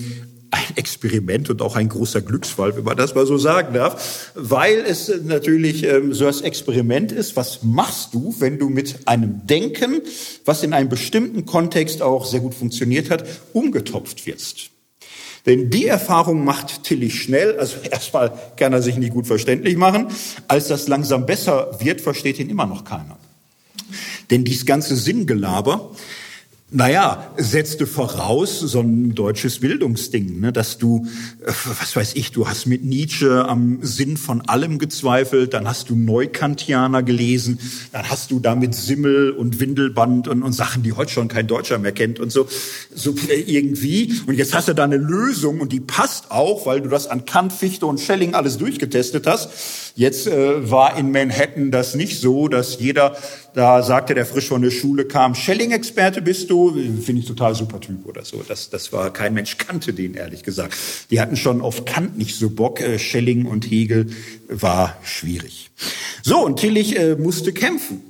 ein Experiment und auch ein großer Glücksfall, wenn man das mal so sagen darf, weil es natürlich ähm, so das Experiment ist, was machst du, wenn du mit einem Denken, was in einem bestimmten Kontext auch sehr gut funktioniert hat, umgetopft wirst. Denn die Erfahrung macht Tillich schnell, also erstmal kann er sich nicht gut verständlich machen, als das langsam besser wird, versteht ihn immer noch keiner. Denn dies ganze Sinngelaber, naja, setzte voraus so ein deutsches Bildungsding, ne, dass du, äh, was weiß ich, du hast mit Nietzsche am Sinn von allem gezweifelt, dann hast du Neukantianer gelesen, dann hast du da mit Simmel und Windelband und, und Sachen, die heute schon kein Deutscher mehr kennt und so, so äh, irgendwie. Und jetzt hast du da eine Lösung und die passt auch, weil du das an Kant, Fichte und Schelling alles durchgetestet hast. Jetzt äh, war in Manhattan das nicht so, dass jeder da sagte, der frisch von der Schule kam, Schelling-Experte bist du, finde ich total super Typ oder so. Das, das war, kein Mensch kannte den, ehrlich gesagt. Die hatten schon auf Kant nicht so Bock. Äh, Schelling und Hegel war schwierig. So, und Tillich äh, musste kämpfen.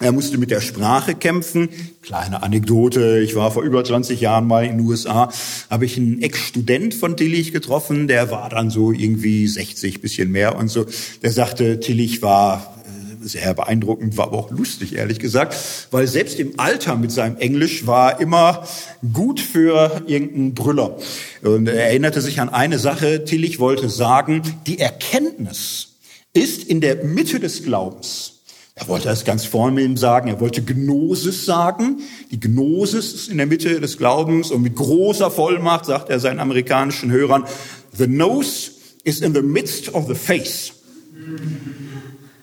Er musste mit der Sprache kämpfen. Kleine Anekdote, ich war vor über 20 Jahren mal in den USA, habe ich einen Ex-Student von Tillich getroffen, der war dann so irgendwie 60, bisschen mehr und so. Der sagte, Tillich war sehr beeindruckend, war aber auch lustig, ehrlich gesagt, weil selbst im Alter mit seinem Englisch war immer gut für irgendeinen Brüller. Und er erinnerte sich an eine Sache, Tillich wollte sagen, die Erkenntnis ist in der Mitte des Glaubens. Er wollte das ganz vorne sagen, er wollte Gnosis sagen. Die Gnosis ist in der Mitte des Glaubens und mit großer Vollmacht sagt er seinen amerikanischen Hörern, the nose is in the midst of the face.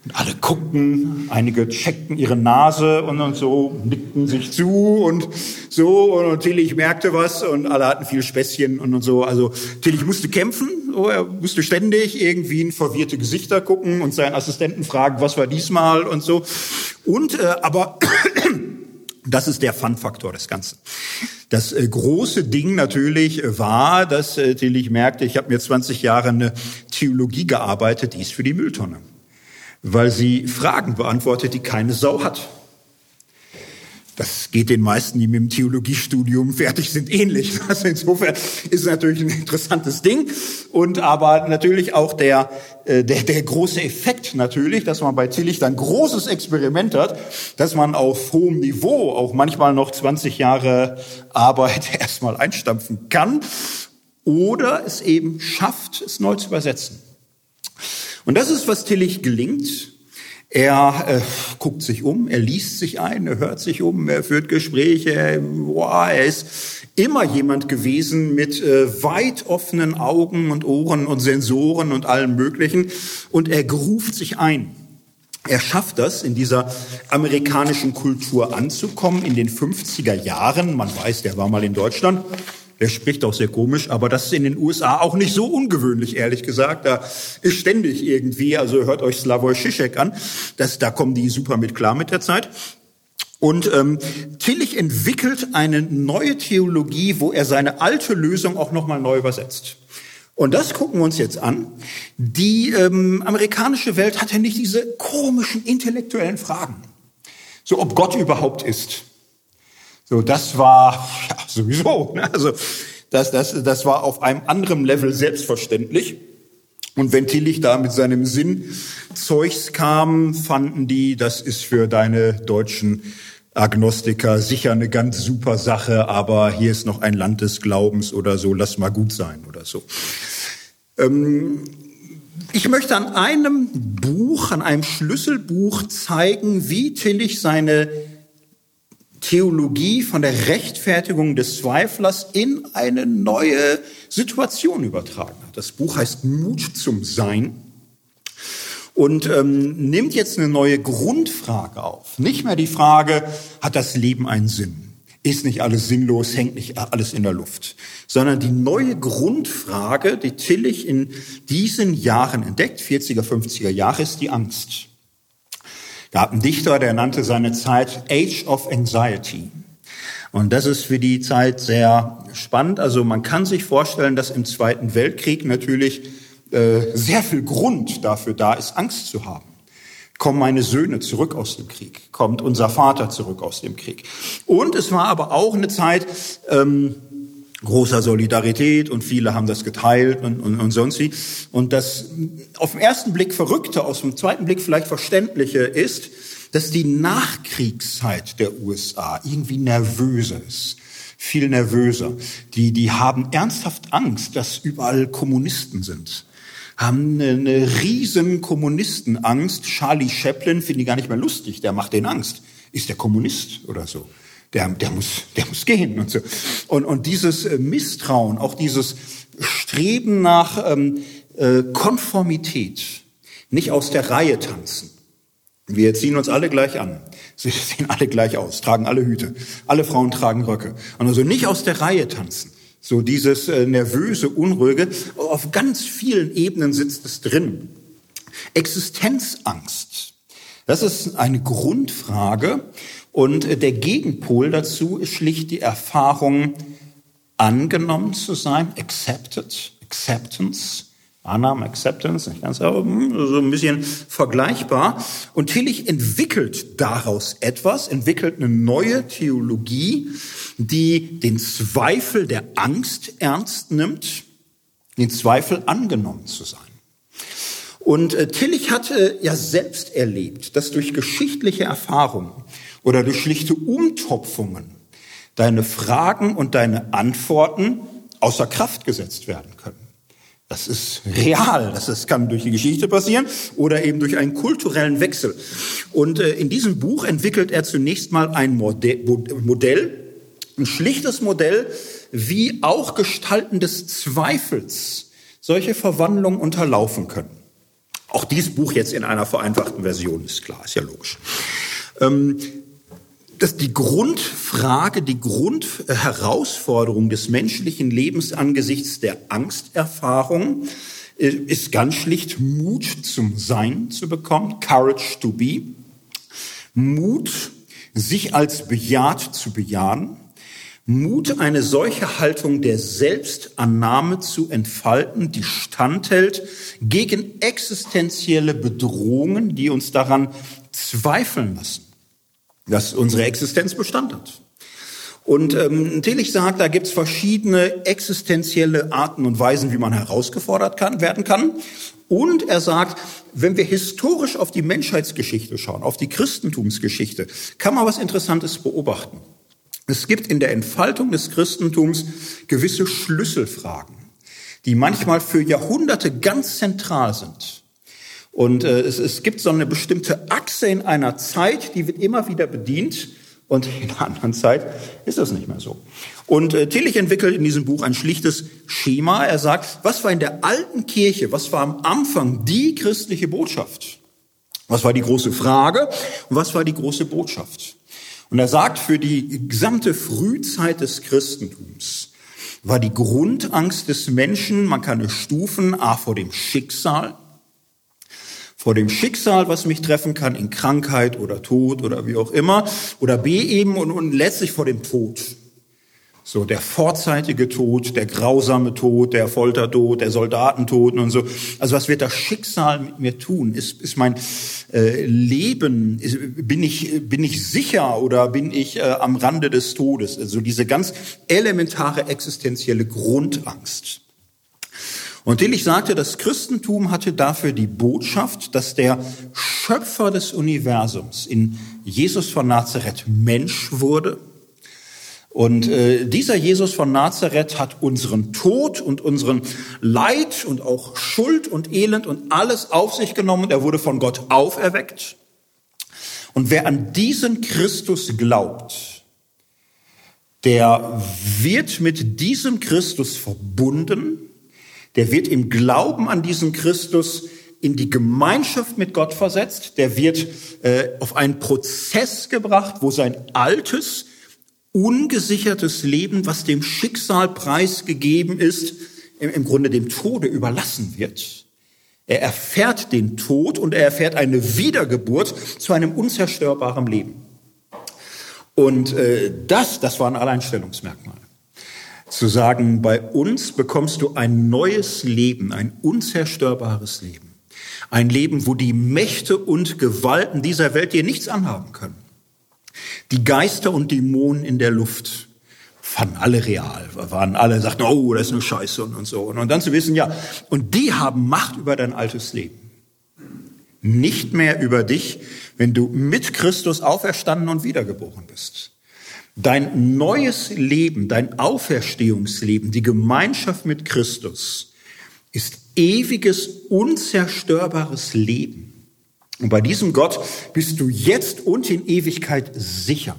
Und alle guckten, einige checkten ihre Nase und, und so, nickten sich zu und so. Und Tillich merkte was und alle hatten viel Späßchen und, und so. Also Tillich musste kämpfen, so, er musste ständig irgendwie in verwirrte Gesichter gucken und seinen Assistenten fragen, was war diesmal und so. Und äh, aber das ist der Fun-Faktor des Ganzen. Das äh, große Ding natürlich war, dass äh, Tillich merkte, ich habe mir 20 Jahre eine Theologie gearbeitet, die ist für die Mülltonne weil sie Fragen beantwortet, die keine Sau hat. Das geht den meisten, die mit dem Theologiestudium fertig sind, ähnlich. Also insofern ist es natürlich ein interessantes Ding. Und aber natürlich auch der, äh, der, der große Effekt natürlich, dass man bei Tillich dann großes Experiment hat, dass man auf hohem Niveau auch manchmal noch 20 Jahre Arbeit erstmal einstampfen kann oder es eben schafft, es neu zu übersetzen. Und das ist, was Tillich gelingt. Er äh, guckt sich um, er liest sich ein, er hört sich um, er führt Gespräche. Boah, er ist immer jemand gewesen mit äh, weit offenen Augen und Ohren und Sensoren und allem Möglichen. Und er geruft sich ein. Er schafft das, in dieser amerikanischen Kultur anzukommen, in den 50er Jahren. Man weiß, der war mal in Deutschland. Der spricht auch sehr komisch, aber das ist in den USA auch nicht so ungewöhnlich, ehrlich gesagt. Da ist ständig irgendwie, also hört euch Slavoj Žižek an, das, da kommen die super mit klar mit der Zeit. Und ähm, Tillich entwickelt eine neue Theologie, wo er seine alte Lösung auch nochmal neu übersetzt. Und das gucken wir uns jetzt an. Die ähm, amerikanische Welt hatte nicht diese komischen intellektuellen Fragen. So, ob Gott überhaupt ist. So, das war ja, sowieso. Ne? Also, das, das, das war auf einem anderen Level selbstverständlich. Und wenn Tillich da mit seinem Sinn Zeugs kam, fanden die, das ist für deine deutschen Agnostiker sicher eine ganz super Sache, aber hier ist noch ein Land des Glaubens oder so, lass mal gut sein oder so. Ähm, ich möchte an einem Buch, an einem Schlüsselbuch zeigen, wie Tillich seine Theologie von der Rechtfertigung des Zweiflers in eine neue Situation übertragen hat. Das Buch heißt Mut zum Sein und ähm, nimmt jetzt eine neue Grundfrage auf. Nicht mehr die Frage, hat das Leben einen Sinn? Ist nicht alles sinnlos, hängt nicht alles in der Luft, sondern die neue Grundfrage, die Tillich in diesen Jahren entdeckt, 40er, 50er Jahre, ist die Angst. Gab einen Dichter, der nannte seine Zeit Age of Anxiety. Und das ist für die Zeit sehr spannend. Also man kann sich vorstellen, dass im Zweiten Weltkrieg natürlich äh, sehr viel Grund dafür da ist, Angst zu haben. Kommen meine Söhne zurück aus dem Krieg? Kommt unser Vater zurück aus dem Krieg? Und es war aber auch eine Zeit ähm, großer Solidarität und viele haben das geteilt und, und, und sonst wie. Und das auf den ersten Blick Verrückte, aus dem zweiten Blick vielleicht Verständliche ist, dass die Nachkriegszeit der USA irgendwie nervöser ist viel nervöser. Die, die haben ernsthaft Angst, dass überall Kommunisten sind haben eine, riesen Kommunistenangst. Charlie Chaplin finde ich gar nicht mehr lustig, der macht den Angst. Ist der Kommunist oder so? Der, der, muss, der muss gehen und so. Und, und dieses äh, Misstrauen, auch dieses Streben nach ähm, äh, Konformität, nicht aus der Reihe tanzen. Wir ziehen uns alle gleich an. Sie sehen alle gleich aus, tragen alle Hüte. Alle Frauen tragen Röcke. Und also nicht aus der Reihe tanzen. So dieses äh, nervöse, unruhige. Auf ganz vielen Ebenen sitzt es drin. Existenzangst. Das ist eine Grundfrage. Und der Gegenpol dazu ist schlicht die Erfahrung, angenommen zu sein, accepted, acceptance. Annahme, Acceptance, nicht ganz, aber hm, so ein bisschen vergleichbar. Und Tillich entwickelt daraus etwas, entwickelt eine neue Theologie, die den Zweifel der Angst ernst nimmt, den Zweifel angenommen zu sein. Und äh, Tillich hatte ja selbst erlebt, dass durch geschichtliche Erfahrungen oder durch schlichte Umtopfungen deine Fragen und deine Antworten außer Kraft gesetzt werden können. Das ist real. Das, das kann durch die Geschichte passieren oder eben durch einen kulturellen Wechsel. Und äh, in diesem Buch entwickelt er zunächst mal ein Modell, ein schlichtes Modell, wie auch Gestalten des Zweifels solche Verwandlungen unterlaufen können. Auch dieses Buch jetzt in einer vereinfachten Version ist klar, ist ja logisch. Ähm, dass die Grundfrage, die Grundherausforderung des menschlichen Lebens angesichts der Angsterfahrung äh, ist ganz schlicht Mut zum Sein zu bekommen, Courage to be. Mut, sich als bejaht zu bejahen. Mut, eine solche Haltung der Selbstannahme zu entfalten, die standhält gegen existenzielle Bedrohungen, die uns daran zweifeln lassen dass unsere Existenz Bestand hat. Und ähm, Tillich sagt, da gibt's verschiedene existenzielle Arten und Weisen, wie man herausgefordert kann, werden kann. Und er sagt, wenn wir historisch auf die Menschheitsgeschichte schauen, auf die Christentumsgeschichte, kann man was Interessantes beobachten. Es gibt in der Entfaltung des Christentums gewisse Schlüsselfragen, die manchmal für Jahrhunderte ganz zentral sind. Und äh, es, es gibt so eine bestimmte Achse in einer Zeit, die wird immer wieder bedient. Und in einer anderen Zeit ist das nicht mehr so. Und äh, Tillich entwickelt in diesem Buch ein schlichtes Schema. Er sagt, was war in der alten Kirche, was war am Anfang die christliche Botschaft? Was war die große Frage und was war die große Botschaft? Und er sagt, für die gesamte Frühzeit des Christentums war die Grundangst des Menschen, man kann es stufen, a vor dem Schicksal, vor dem Schicksal, was mich treffen kann in Krankheit oder Tod oder wie auch immer, oder b eben und, und letztlich vor dem Tod. So der vorzeitige Tod, der grausame Tod, der Foltertod, der Soldatentod und so. Also was wird das Schicksal mit mir tun? Ist, ist mein äh, Leben, ist, bin, ich, bin ich sicher oder bin ich äh, am Rande des Todes? Also diese ganz elementare existenzielle Grundangst. Und Tillich sagte, das Christentum hatte dafür die Botschaft, dass der Schöpfer des Universums in Jesus von Nazareth Mensch wurde und äh, dieser Jesus von Nazareth hat unseren Tod und unseren Leid und auch Schuld und Elend und alles auf sich genommen. Er wurde von Gott auferweckt. Und wer an diesen Christus glaubt, der wird mit diesem Christus verbunden, der wird im Glauben an diesen Christus in die Gemeinschaft mit Gott versetzt, der wird äh, auf einen Prozess gebracht, wo sein altes, ungesichertes Leben, was dem Schicksal preisgegeben ist, im Grunde dem Tode überlassen wird. Er erfährt den Tod und er erfährt eine Wiedergeburt zu einem unzerstörbaren Leben. Und äh, das, das war ein Alleinstellungsmerkmal. Zu sagen, bei uns bekommst du ein neues Leben, ein unzerstörbares Leben. Ein Leben, wo die Mächte und Gewalten dieser Welt dir nichts anhaben können. Die Geister und Dämonen in der Luft fanden alle real, waren alle, sagten, oh, das ist eine Scheiße und, und so. Und dann zu wissen, ja, und die haben Macht über dein altes Leben. Nicht mehr über dich, wenn du mit Christus auferstanden und wiedergeboren bist. Dein neues Leben, dein Auferstehungsleben, die Gemeinschaft mit Christus ist ewiges, unzerstörbares Leben. Und bei diesem Gott bist du jetzt und in Ewigkeit sicher.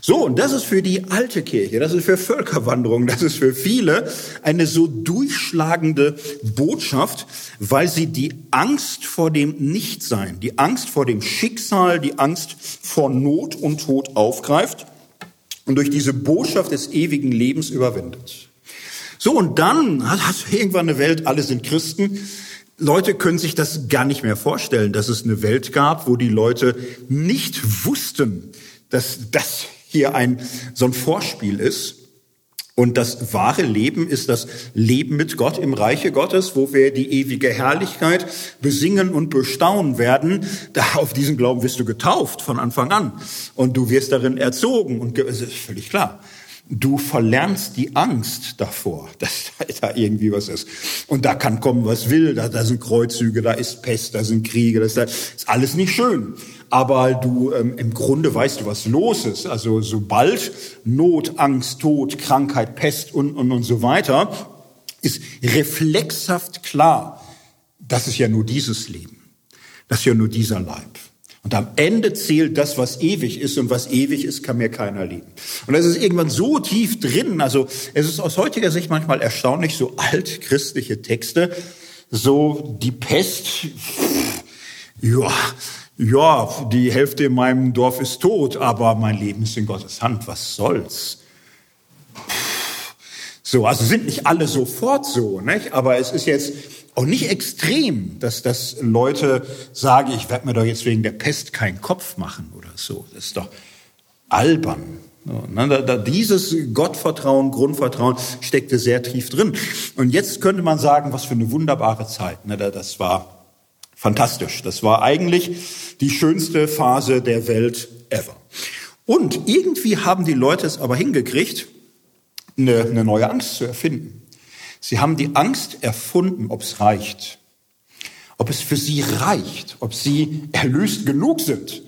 So, und das ist für die alte Kirche, das ist für Völkerwanderung, das ist für viele eine so durchschlagende Botschaft, weil sie die Angst vor dem Nichtsein, die Angst vor dem Schicksal, die Angst vor Not und Tod aufgreift und durch diese Botschaft des ewigen Lebens überwindet. So, und dann hast du irgendwann eine Welt, alle sind Christen, Leute können sich das gar nicht mehr vorstellen, dass es eine Welt gab, wo die Leute nicht wussten, dass das hier ein, so ein Vorspiel ist. Und das wahre Leben ist das Leben mit Gott im Reiche Gottes, wo wir die ewige Herrlichkeit besingen und bestaunen werden. Auf diesen Glauben wirst du getauft von Anfang an. Und du wirst darin erzogen. Und es ist völlig klar. Du verlernst die Angst davor, dass da irgendwie was ist. Und da kann kommen, was will. Da, da sind Kreuzzüge, da ist Pest, da sind Kriege, das ist alles nicht schön. Aber du ähm, im Grunde weißt du, was los ist. Also sobald Not, Angst, Tod, Krankheit, Pest und, und, und so weiter, ist reflexhaft klar, das ist ja nur dieses Leben. Das ist ja nur dieser Leib. Und am Ende zählt das, was ewig ist und was ewig ist, kann mir keiner lieben. Und das ist irgendwann so tief drin. Also es ist aus heutiger Sicht manchmal erstaunlich, so altchristliche Texte, so die Pest, ja, ja, die Hälfte in meinem Dorf ist tot, aber mein Leben ist in Gottes Hand. Was soll's? So, also sind nicht alle sofort so, nicht? Aber es ist jetzt auch nicht extrem, dass, dass Leute sagen, ich werde mir doch jetzt wegen der Pest keinen Kopf machen oder so. Das ist doch albern. Ne, dieses Gottvertrauen, Grundvertrauen steckte sehr tief drin. Und jetzt könnte man sagen, was für eine wunderbare Zeit. Ne, das war fantastisch. Das war eigentlich die schönste Phase der Welt ever. Und irgendwie haben die Leute es aber hingekriegt, eine, eine neue Angst zu erfinden. Sie haben die Angst erfunden, ob es reicht, ob es für sie reicht, ob sie erlöst genug sind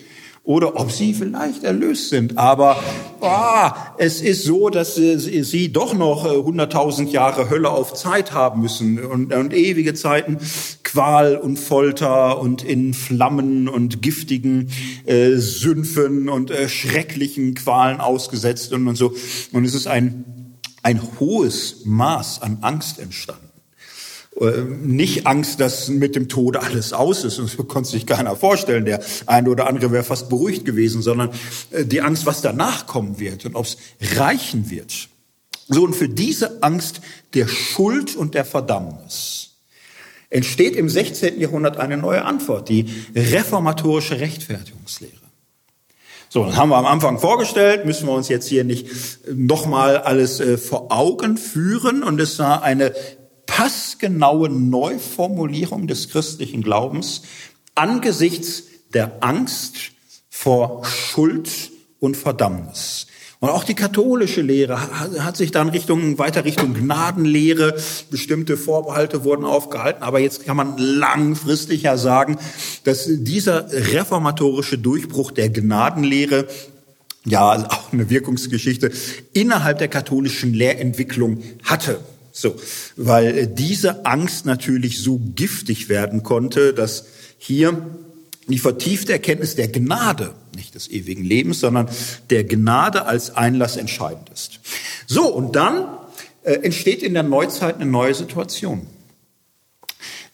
oder ob sie vielleicht erlöst sind. Aber oh, es ist so, dass äh, sie doch noch 100.000 äh, Jahre Hölle auf Zeit haben müssen und, und ewige Zeiten Qual und Folter und in Flammen und giftigen äh, Sümpfen und äh, schrecklichen Qualen ausgesetzt und, und so. Und es ist ein ein hohes Maß an Angst entstanden. Äh, nicht Angst, dass mit dem Tode alles aus ist. Und das konnte sich keiner vorstellen. Der eine oder andere wäre fast beruhigt gewesen, sondern äh, die Angst, was danach kommen wird und ob es reichen wird. So, und für diese Angst der Schuld und der Verdammnis entsteht im 16. Jahrhundert eine neue Antwort, die reformatorische Rechtfertigungslehre. So, das haben wir am Anfang vorgestellt, müssen wir uns jetzt hier nicht nochmal alles äh, vor Augen führen. Und es war eine passgenaue Neuformulierung des christlichen Glaubens angesichts der Angst vor Schuld und Verdammnis. Und auch die katholische Lehre hat sich dann Richtung, weiter Richtung Gnadenlehre, bestimmte Vorbehalte wurden aufgehalten. Aber jetzt kann man langfristig ja sagen, dass dieser reformatorische Durchbruch der Gnadenlehre ja, auch eine Wirkungsgeschichte innerhalb der katholischen Lehrentwicklung hatte. So, weil diese Angst natürlich so giftig werden konnte, dass hier die vertiefte Erkenntnis der Gnade, nicht des ewigen Lebens, sondern der Gnade als Einlass entscheidend ist. So, und dann äh, entsteht in der Neuzeit eine neue Situation.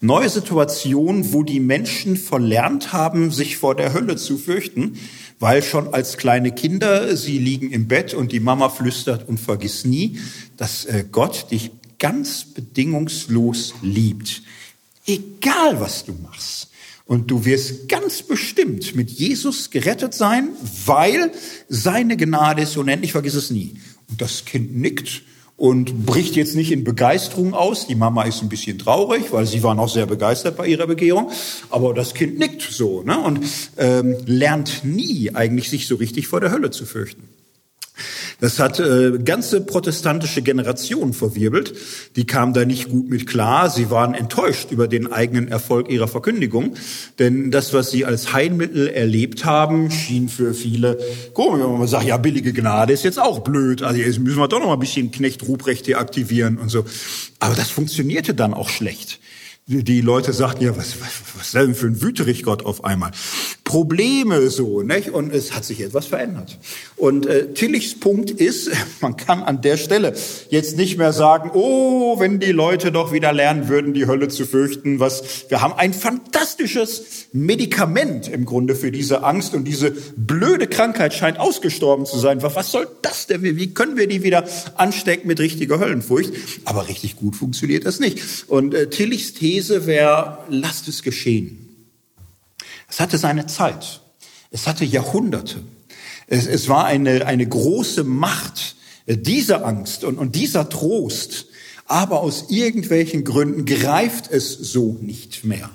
Neue Situation, wo die Menschen verlernt haben, sich vor der Hölle zu fürchten, weil schon als kleine Kinder sie liegen im Bett und die Mama flüstert und vergiss nie, dass äh, Gott dich ganz bedingungslos liebt. Egal was du machst. Und du wirst ganz bestimmt mit Jesus gerettet sein, weil seine Gnade ist unendlich, vergiss es nie. Und das Kind nickt und bricht jetzt nicht in Begeisterung aus. Die Mama ist ein bisschen traurig, weil sie war noch sehr begeistert bei ihrer Begehrung. Aber das Kind nickt so ne? und ähm, lernt nie eigentlich sich so richtig vor der Hölle zu fürchten. Das hat äh, ganze protestantische Generationen verwirbelt. Die kamen da nicht gut mit klar. Sie waren enttäuscht über den eigenen Erfolg ihrer Verkündigung. Denn das, was sie als Heilmittel erlebt haben, schien für viele komisch. Man sagt, ja, billige Gnade ist jetzt auch blöd. Also jetzt müssen wir doch noch mal ein bisschen Knecht Ruprecht hier aktivieren und so. Aber das funktionierte dann auch schlecht die Leute sagten, ja, was, was, was denn für ein Wüterich-Gott auf einmal? Probleme so, nicht? Und es hat sich etwas verändert. Und äh, Tillichs Punkt ist, man kann an der Stelle jetzt nicht mehr sagen, oh, wenn die Leute doch wieder lernen würden, die Hölle zu fürchten, was, wir haben ein fantastisches Medikament im Grunde für diese Angst und diese blöde Krankheit scheint ausgestorben zu sein. Was, soll das denn? Wie können wir die wieder anstecken mit richtiger Höllenfurcht? Aber richtig gut funktioniert das nicht. Und äh, Tillichs These wäre, lasst es geschehen. Es hatte seine Zeit. Es hatte Jahrhunderte. Es, es war eine, eine große Macht, äh, diese Angst und, und dieser Trost. Aber aus irgendwelchen Gründen greift es so nicht mehr.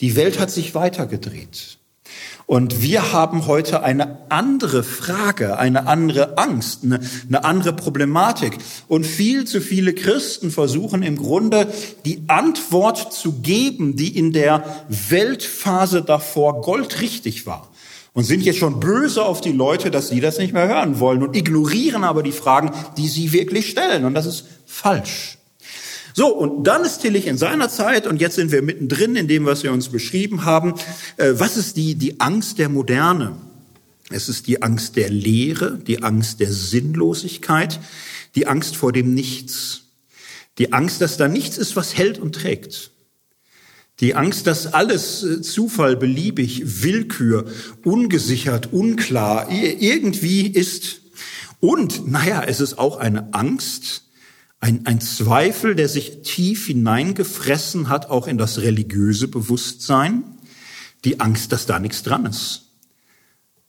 Die Welt hat sich weitergedreht. Und wir haben heute eine andere Frage, eine andere Angst, eine, eine, andere Problematik. Und viel zu viele Christen versuchen im Grunde die Antwort zu geben, die in der Weltphase davor goldrichtig war. Und sind jetzt schon böse auf die Leute, dass sie das nicht mehr hören wollen und ignorieren aber die Fragen, die sie wirklich stellen. Und das ist falsch. So, und dann ist Tillich in seiner Zeit, und jetzt sind wir mittendrin in dem, was wir uns beschrieben haben, äh, was ist die, die Angst der Moderne? Es ist die Angst der Leere, die Angst der Sinnlosigkeit, die Angst vor dem Nichts, die Angst, dass da nichts ist, was hält und trägt. Die Angst, dass alles äh, Zufall, beliebig, Willkür, ungesichert, unklar irgendwie ist. Und, naja, es ist auch eine Angst, ein, ein Zweifel, der sich tief hineingefressen hat, auch in das religiöse Bewusstsein, die Angst, dass da nichts dran ist.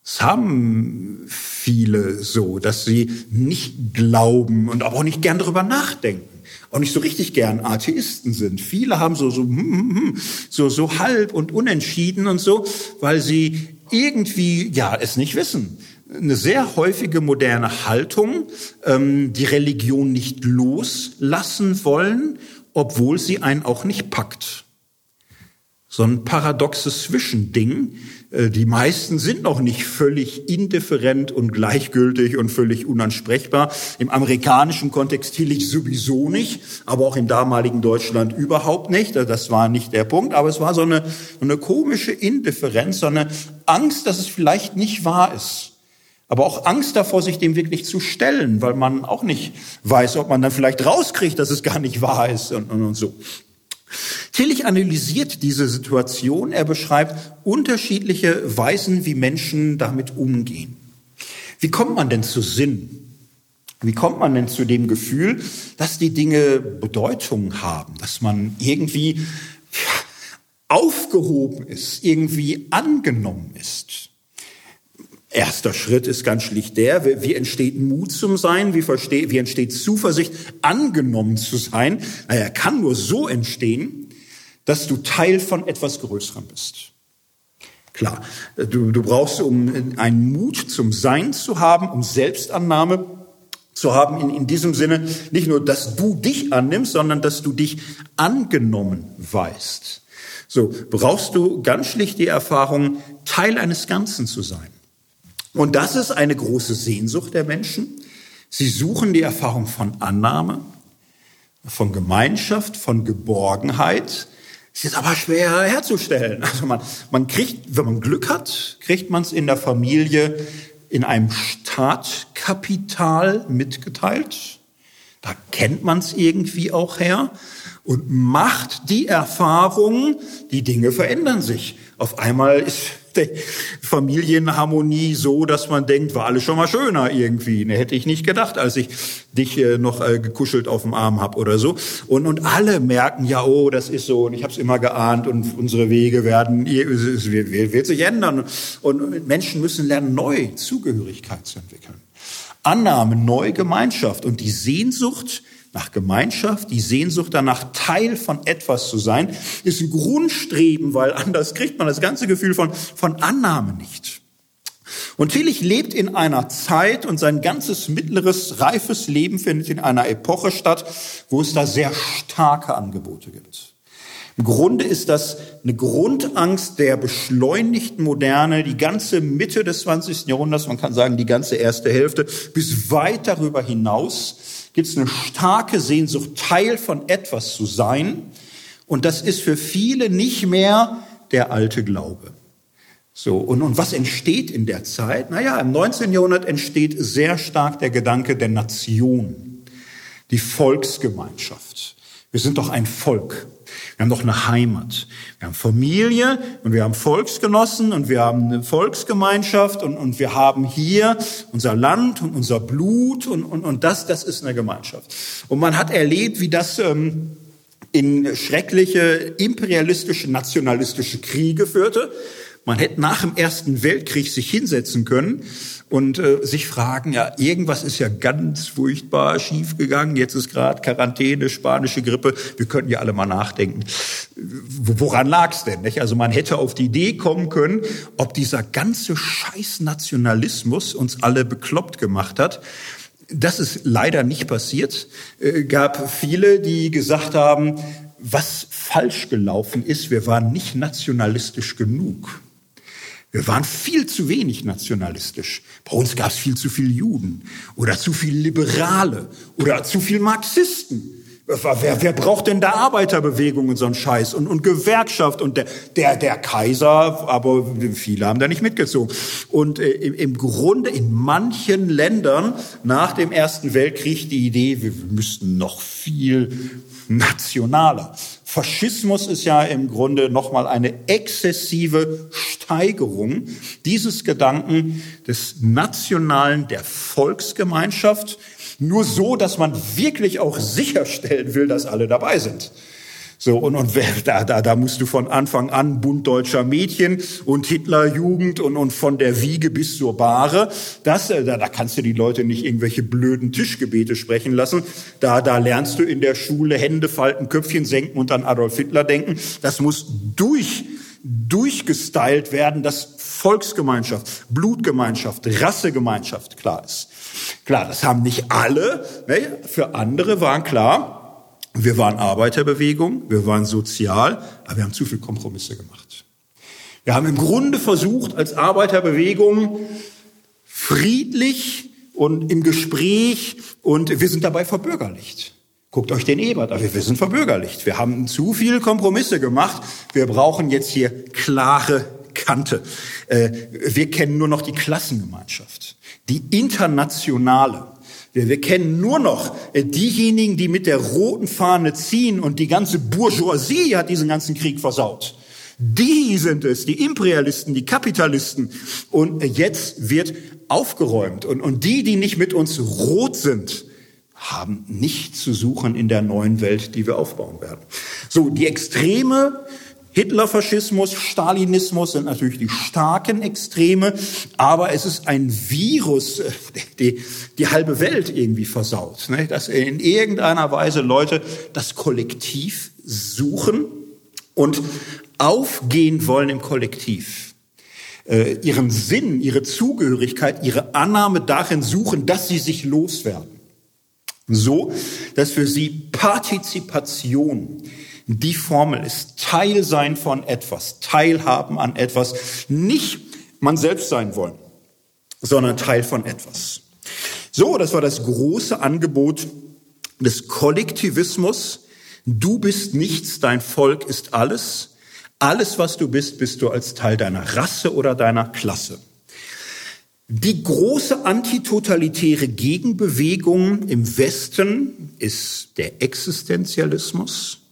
Es haben viele so, dass sie nicht glauben und aber auch nicht gern darüber nachdenken, auch nicht so richtig gern Atheisten sind. Viele haben so so hm, hm, hm, so so halb und unentschieden und so, weil sie irgendwie ja es nicht wissen eine sehr häufige moderne Haltung, ähm, die Religion nicht loslassen wollen, obwohl sie einen auch nicht packt. So ein paradoxes Zwischending. Äh, die meisten sind noch nicht völlig indifferent und gleichgültig und völlig unansprechbar. Im amerikanischen Kontext Tillich sowieso nicht, aber auch im damaligen Deutschland überhaupt nicht. Das war nicht der Punkt, aber es war so eine, eine komische Indifferenz, so eine Angst, dass es vielleicht nicht wahr ist aber auch Angst davor, sich dem wirklich zu stellen, weil man auch nicht weiß, ob man dann vielleicht rauskriegt, dass es gar nicht wahr ist und, und, und so. Tillich analysiert diese Situation. Er beschreibt unterschiedliche Weisen, wie Menschen damit umgehen. Wie kommt man denn zu Sinn? Wie kommt man denn zu dem Gefühl, dass die Dinge Bedeutung haben, dass man irgendwie aufgehoben ist, irgendwie angenommen ist? Erster Schritt ist ganz schlicht der, wie entsteht Mut zum Sein, wie, versteht, wie entsteht Zuversicht, angenommen zu sein? Naja, kann nur so entstehen, dass du Teil von etwas Größerem bist. Klar, du, du brauchst, um einen Mut zum Sein zu haben, um Selbstannahme zu haben, in, in diesem Sinne nicht nur, dass du dich annimmst, sondern dass du dich angenommen weißt. So, brauchst du ganz schlicht die Erfahrung, Teil eines Ganzen zu sein. Und das ist eine große Sehnsucht der Menschen. Sie suchen die Erfahrung von Annahme, von Gemeinschaft, von Geborgenheit. Es ist aber schwer herzustellen. Also man, man kriegt, wenn man Glück hat, kriegt man es in der Familie in einem Startkapital mitgeteilt. Da kennt man es irgendwie auch her und macht die Erfahrung, die Dinge verändern sich. Auf einmal ist Familienharmonie so, dass man denkt, war alles schon mal schöner irgendwie. Ne, hätte ich nicht gedacht, als ich dich äh, noch äh, gekuschelt auf dem Arm hab oder so. Und, und alle merken, ja, oh, das ist so und ich habe es immer geahnt und unsere Wege werden, es wird sich ändern. Und Menschen müssen lernen, neu Zugehörigkeit zu entwickeln. Annahme, neue Gemeinschaft und die Sehnsucht nach Gemeinschaft, die Sehnsucht danach, Teil von etwas zu sein, ist ein Grundstreben, weil anders kriegt man das ganze Gefühl von, von Annahme nicht. Und Tillich lebt in einer Zeit und sein ganzes mittleres, reifes Leben findet in einer Epoche statt, wo es da sehr starke Angebote gibt. Im Grunde ist das eine Grundangst der beschleunigten Moderne, die ganze Mitte des 20. Jahrhunderts, man kann sagen die ganze erste Hälfte, bis weit darüber hinaus gibt es eine starke Sehnsucht, Teil von etwas zu sein. Und das ist für viele nicht mehr der alte Glaube. So, und, und was entsteht in der Zeit? Naja, im 19. Jahrhundert entsteht sehr stark der Gedanke der Nation, die Volksgemeinschaft. Wir sind doch ein Volk. Wir haben doch eine Heimat. Wir haben Familie und wir haben Volksgenossen und wir haben eine Volksgemeinschaft und, und wir haben hier unser Land und unser Blut und, und, und das, das ist eine Gemeinschaft. Und man hat erlebt, wie das ähm, in schreckliche imperialistische, nationalistische Kriege führte. Man hätte nach dem Ersten Weltkrieg sich hinsetzen können und äh, sich fragen, ja, irgendwas ist ja ganz furchtbar schiefgegangen. Jetzt ist gerade Quarantäne, spanische Grippe. Wir könnten ja alle mal nachdenken. Woran lag's denn? Nicht? Also man hätte auf die Idee kommen können, ob dieser ganze Scheiß-Nationalismus uns alle bekloppt gemacht hat. Das ist leider nicht passiert. Äh, gab viele, die gesagt haben, was falsch gelaufen ist, wir waren nicht nationalistisch genug. Wir waren viel zu wenig nationalistisch. Bei uns gab es viel zu viele Juden oder zu viele Liberale oder zu viele Marxisten. Wer, wer braucht denn da Arbeiterbewegung und so einen Scheiß und, und Gewerkschaft und der, der, der Kaiser, aber viele haben da nicht mitgezogen. Und äh, im, im Grunde in manchen Ländern nach dem Ersten Weltkrieg die Idee, wir müssten noch viel nationaler. Faschismus ist ja im Grunde nochmal eine exzessive Steigerung dieses Gedanken des Nationalen, der Volksgemeinschaft, nur so, dass man wirklich auch sicherstellen will, dass alle dabei sind. So, und, und da, da, da musst du von Anfang an Bund deutscher Mädchen und Hitlerjugend und, und von der Wiege bis zur Bahre. Das, äh, da, da kannst du die Leute nicht irgendwelche blöden Tischgebete sprechen lassen. Da, da lernst du in der Schule Hände falten, Köpfchen senken und an Adolf Hitler denken. Das muss durch, durchgestylt werden, dass Volksgemeinschaft, Blutgemeinschaft, Rassegemeinschaft klar ist. Klar, das haben nicht alle. Ne? Für andere waren klar, wir waren Arbeiterbewegung, wir waren sozial, aber wir haben zu viel Kompromisse gemacht. Wir haben im Grunde versucht, als Arbeiterbewegung friedlich und im Gespräch und wir sind dabei verbürgerlicht. Guckt euch den Ebert an, wir sind verbürgerlicht. Wir haben zu viele Kompromisse gemacht. Wir brauchen jetzt hier klare Kante. Äh, wir kennen nur noch die Klassengemeinschaft, die internationale. Wir, wir kennen nur noch äh, diejenigen, die mit der roten Fahne ziehen und die ganze Bourgeoisie hat diesen ganzen Krieg versaut. Die sind es, die Imperialisten, die Kapitalisten. Und jetzt wird aufgeräumt. Und, und die, die nicht mit uns rot sind, haben nicht zu suchen in der neuen Welt, die wir aufbauen werden. So, die Extreme, Hitlerfaschismus, Stalinismus sind natürlich die starken Extreme, aber es ist ein Virus, äh, die die halbe Welt irgendwie versaut. Ne? Dass in irgendeiner Weise Leute das Kollektiv suchen und aufgehen wollen im Kollektiv. Äh, ihren Sinn, ihre Zugehörigkeit, ihre Annahme darin suchen, dass sie sich loswerden. So, dass für sie Partizipation die Formel ist, Teil sein von etwas, Teilhaben an etwas, nicht man selbst sein wollen, sondern Teil von etwas. So, das war das große Angebot des Kollektivismus. Du bist nichts, dein Volk ist alles. Alles, was du bist, bist du als Teil deiner Rasse oder deiner Klasse. Die große antitotalitäre Gegenbewegung im Westen ist der Existenzialismus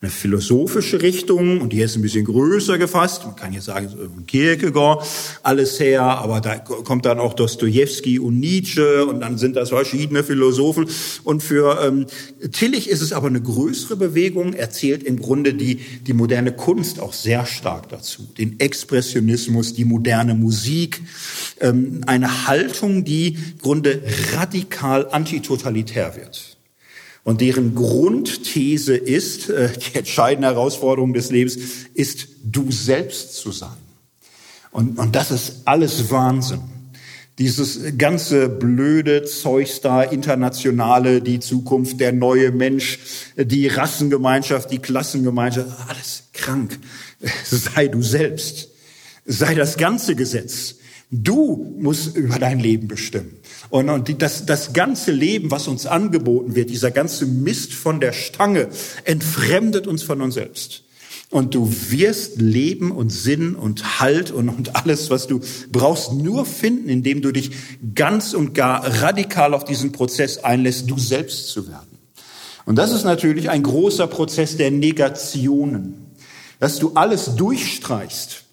eine philosophische Richtung und die ist ein bisschen größer gefasst. Man kann hier sagen, Kierkegaard, alles her, aber da kommt dann auch Dostoevsky und Nietzsche und dann sind das verschiedene Philosophen. Und für ähm, Tillich ist es aber eine größere Bewegung. Er zählt im Grunde die, die moderne Kunst auch sehr stark dazu. Den Expressionismus, die moderne Musik, ähm, eine Haltung, die im Grunde radikal antitotalitär wird. Und deren Grundthese ist, äh, die entscheidende Herausforderung des Lebens ist, du selbst zu sein. Und, und das ist alles Wahnsinn. Dieses ganze blöde Zeugs da, internationale, die Zukunft, der neue Mensch, die Rassengemeinschaft, die Klassengemeinschaft, alles krank. Sei du selbst. Sei das ganze Gesetz. Du musst über dein Leben bestimmen. Und, und das, das ganze Leben, was uns angeboten wird, dieser ganze Mist von der Stange, entfremdet uns von uns selbst. Und du wirst Leben und Sinn und Halt und, und alles, was du brauchst, nur finden, indem du dich ganz und gar radikal auf diesen Prozess einlässt, du selbst zu werden. Und das ist natürlich ein großer Prozess der Negationen, dass du alles durchstreichst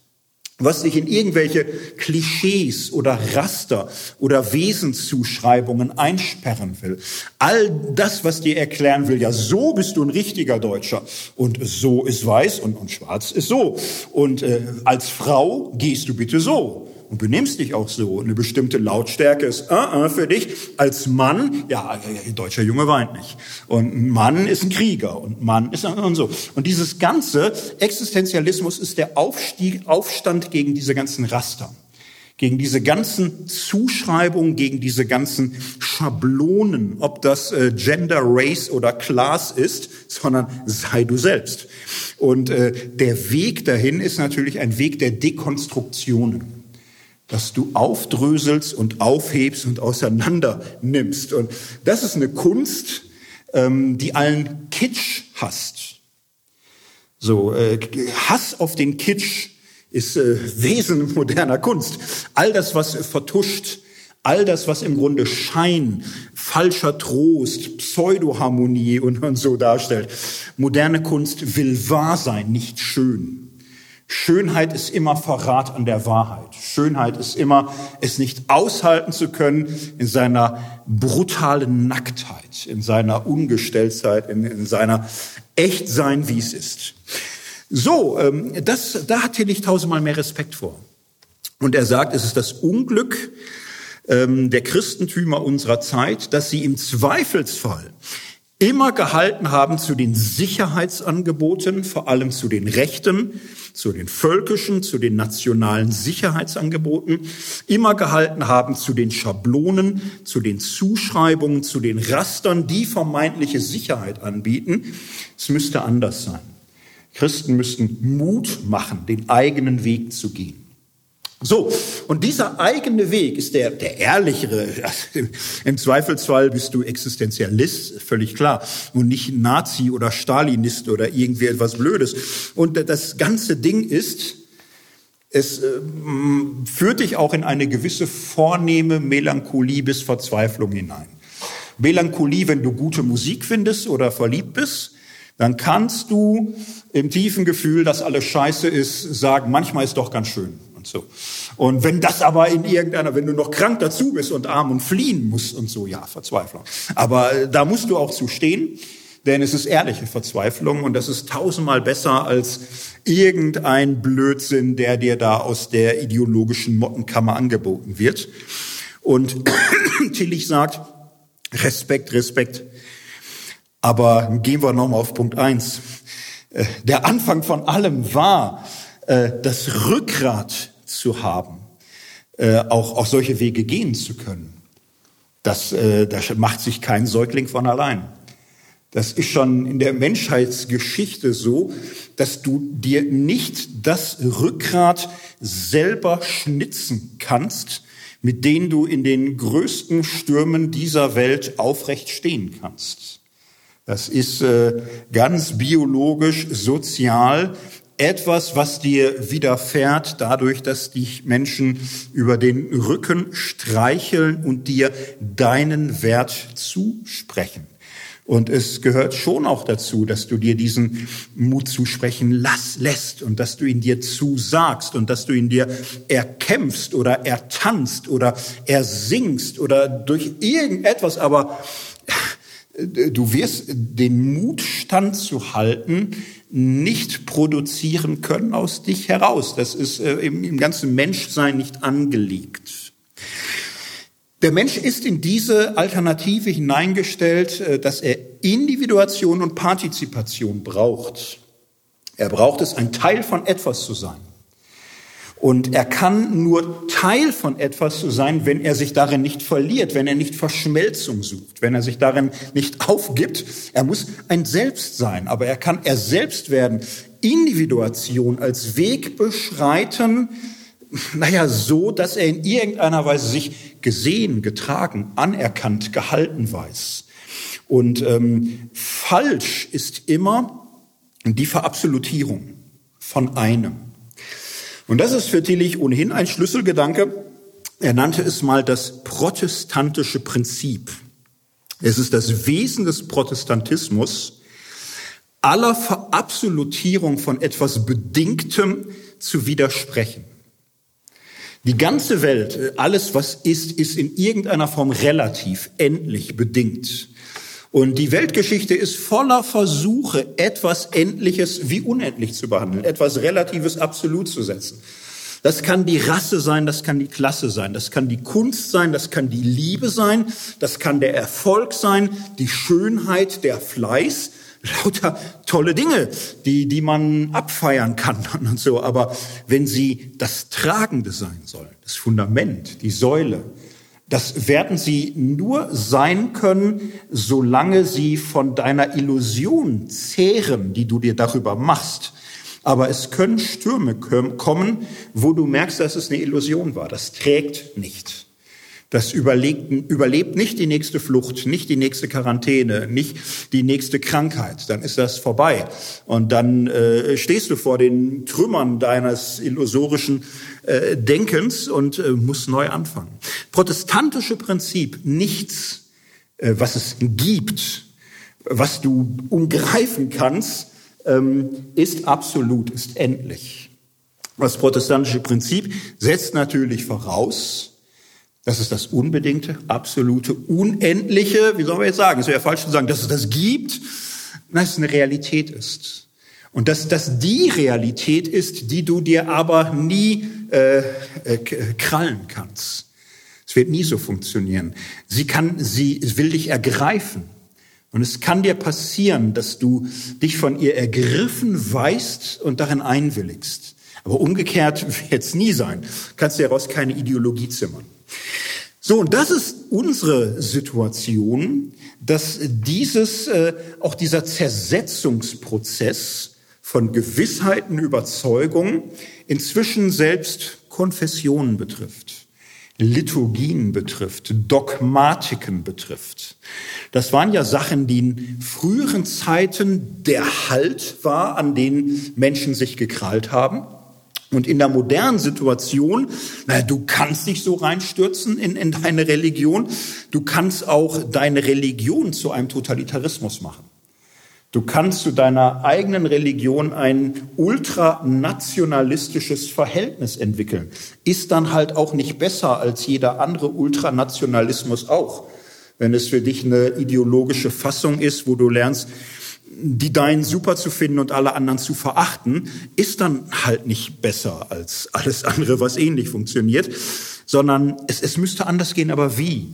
was sich in irgendwelche Klischees oder Raster oder Wesenszuschreibungen einsperren will. All das, was dir erklären will, ja, so bist du ein richtiger Deutscher und so ist weiß und, und schwarz ist so. Und äh, als Frau gehst du bitte so und benimmst dich auch so. Eine bestimmte Lautstärke ist uh -uh für dich. Als Mann, ja, ein deutscher Junge weint nicht. Und ein Mann ist ein Krieger und Mann ist und so. Und dieses ganze Existenzialismus ist der Aufstieg, Aufstand gegen diese ganzen Raster gegen diese ganzen Zuschreibungen, gegen diese ganzen Schablonen, ob das äh, Gender, Race oder Class ist, sondern sei du selbst. Und äh, der Weg dahin ist natürlich ein Weg der Dekonstruktionen dass du aufdröselst und aufhebst und auseinander nimmst. Und das ist eine Kunst, ähm, die allen Kitsch hasst. So, äh, Hass auf den Kitsch ist äh, Wesen moderner Kunst. All das, was vertuscht, all das, was im Grunde Schein, falscher Trost, Pseudoharmonie und, und so darstellt. Moderne Kunst will wahr sein, nicht schön. Schönheit ist immer Verrat an der Wahrheit. Schönheit ist immer, es nicht aushalten zu können in seiner brutalen Nacktheit, in seiner Ungestelltheit, in, in seiner Echtsein, wie es ist. So, ähm, das, da hat Tillich tausendmal mehr Respekt vor. Und er sagt, es ist das Unglück ähm, der Christentümer unserer Zeit, dass sie im Zweifelsfall immer gehalten haben zu den Sicherheitsangeboten, vor allem zu den Rechten, zu den völkischen, zu den nationalen Sicherheitsangeboten, immer gehalten haben zu den Schablonen, zu den Zuschreibungen, zu den Rastern, die vermeintliche Sicherheit anbieten. Es müsste anders sein. Christen müssten Mut machen, den eigenen Weg zu gehen. So, und dieser eigene Weg ist der, der ehrlichere. Im Zweifelsfall bist du Existenzialist, völlig klar, und nicht Nazi oder Stalinist oder irgendwie etwas Blödes. Und das ganze Ding ist, es äh, führt dich auch in eine gewisse vornehme Melancholie bis Verzweiflung hinein. Melancholie, wenn du gute Musik findest oder verliebt bist, dann kannst du im tiefen Gefühl, dass alles scheiße ist, sagen, manchmal ist doch ganz schön und so. Und wenn das aber in irgendeiner, wenn du noch krank dazu bist und arm und fliehen musst und so, ja, Verzweiflung. Aber da musst du auch zu stehen, denn es ist ehrliche Verzweiflung und das ist tausendmal besser als irgendein Blödsinn, der dir da aus der ideologischen Mottenkammer angeboten wird. Und Tillich sagt, Respekt, Respekt. Aber gehen wir nochmal auf Punkt eins. Äh, der Anfang von allem war, äh, das Rückgrat zu haben, äh, auch, auch solche Wege gehen zu können. Das, das macht sich kein Säugling von allein. Das ist schon in der Menschheitsgeschichte so, dass du dir nicht das Rückgrat selber schnitzen kannst, mit denen du in den größten Stürmen dieser Welt aufrecht stehen kannst. Das ist äh, ganz biologisch, sozial etwas, was dir widerfährt dadurch, dass dich Menschen über den Rücken streicheln und dir deinen Wert zusprechen. Und es gehört schon auch dazu, dass du dir diesen Mut zusprechen lass, lässt und dass du ihn dir zusagst und dass du ihn dir erkämpfst oder ertanzt oder ersingst oder durch irgendetwas, aber du wirst den Mut standzuhalten nicht produzieren können aus dich heraus. Das ist äh, im, im ganzen Menschsein nicht angelegt. Der Mensch ist in diese Alternative hineingestellt, äh, dass er Individuation und Partizipation braucht. Er braucht es, ein Teil von etwas zu sein. Und er kann nur Teil von etwas sein, wenn er sich darin nicht verliert, wenn er nicht Verschmelzung sucht, wenn er sich darin nicht aufgibt. Er muss ein Selbst sein, aber er kann er selbst werden. Individuation als Weg beschreiten, naja, so, dass er in irgendeiner Weise sich gesehen, getragen, anerkannt, gehalten weiß. Und ähm, falsch ist immer die Verabsolutierung von einem. Und das ist für Tillich ohnehin ein Schlüsselgedanke. Er nannte es mal das protestantische Prinzip. Es ist das Wesen des Protestantismus, aller Verabsolutierung von etwas Bedingtem zu widersprechen. Die ganze Welt, alles was ist, ist in irgendeiner Form relativ, endlich, bedingt. Und die Weltgeschichte ist voller Versuche, etwas Endliches wie unendlich zu behandeln, etwas Relatives absolut zu setzen. Das kann die Rasse sein, das kann die Klasse sein, das kann die Kunst sein, das kann die Liebe sein, das kann der Erfolg sein, die Schönheit, der Fleiß, lauter tolle Dinge, die, die man abfeiern kann und so. Aber wenn sie das Tragende sein sollen, das Fundament, die Säule, das werden sie nur sein können, solange sie von deiner Illusion zehren, die du dir darüber machst. Aber es können Stürme kommen, wo du merkst, dass es eine Illusion war. Das trägt nicht. Das überlebt, nicht die nächste Flucht, nicht die nächste Quarantäne, nicht die nächste Krankheit. Dann ist das vorbei. Und dann äh, stehst du vor den Trümmern deines illusorischen äh, Denkens und äh, musst neu anfangen. Protestantische Prinzip, nichts, äh, was es gibt, was du umgreifen kannst, ähm, ist absolut, ist endlich. Das protestantische Prinzip setzt natürlich voraus, das ist das unbedingte, absolute, unendliche, wie soll man jetzt sagen? Es wäre falsch zu sagen, dass es das gibt, dass es eine Realität ist. Und dass das die Realität ist, die du dir aber nie äh, äh, krallen kannst. Es wird nie so funktionieren. Sie kann, sie will dich ergreifen. Und es kann dir passieren, dass du dich von ihr ergriffen weißt und darin einwilligst. Aber umgekehrt wird es nie sein. Kannst dir daraus keine Ideologie zimmern. So, und das ist unsere Situation, dass dieses, äh, auch dieser Zersetzungsprozess von Gewissheiten, Überzeugungen inzwischen selbst Konfessionen betrifft, Liturgien betrifft, Dogmatiken betrifft. Das waren ja Sachen, die in früheren Zeiten der Halt war, an denen Menschen sich gekrallt haben. Und in der modernen Situation, naja, du kannst dich so reinstürzen in, in deine Religion, du kannst auch deine Religion zu einem Totalitarismus machen. Du kannst zu deiner eigenen Religion ein ultranationalistisches Verhältnis entwickeln. Ist dann halt auch nicht besser als jeder andere Ultranationalismus auch. Wenn es für dich eine ideologische Fassung ist, wo du lernst, die deinen super zu finden und alle anderen zu verachten, ist dann halt nicht besser als alles andere, was ähnlich funktioniert, sondern es, es müsste anders gehen, aber wie?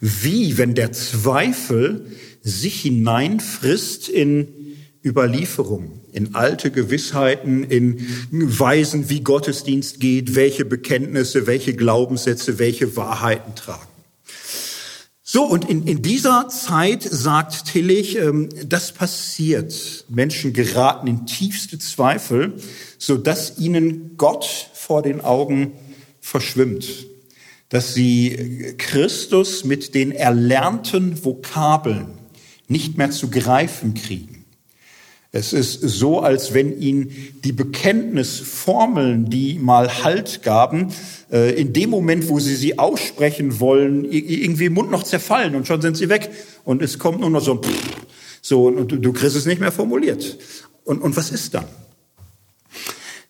Wie, wenn der Zweifel sich hineinfrisst in Überlieferung, in alte Gewissheiten, in Weisen, wie Gottesdienst geht, welche Bekenntnisse, welche Glaubenssätze, welche Wahrheiten tragen. So, und in, in dieser Zeit sagt Tillich, ähm, das passiert. Menschen geraten in tiefste Zweifel, so dass ihnen Gott vor den Augen verschwimmt. Dass sie Christus mit den erlernten Vokabeln nicht mehr zu greifen kriegen. Es ist so, als wenn ihnen die Bekenntnisformeln, die mal Halt gaben, äh, in dem Moment, wo sie sie aussprechen wollen, irgendwie im Mund noch zerfallen und schon sind sie weg. Und es kommt nur noch so ein Pff, so und du, kriegst es nicht mehr formuliert. Und, und was ist dann?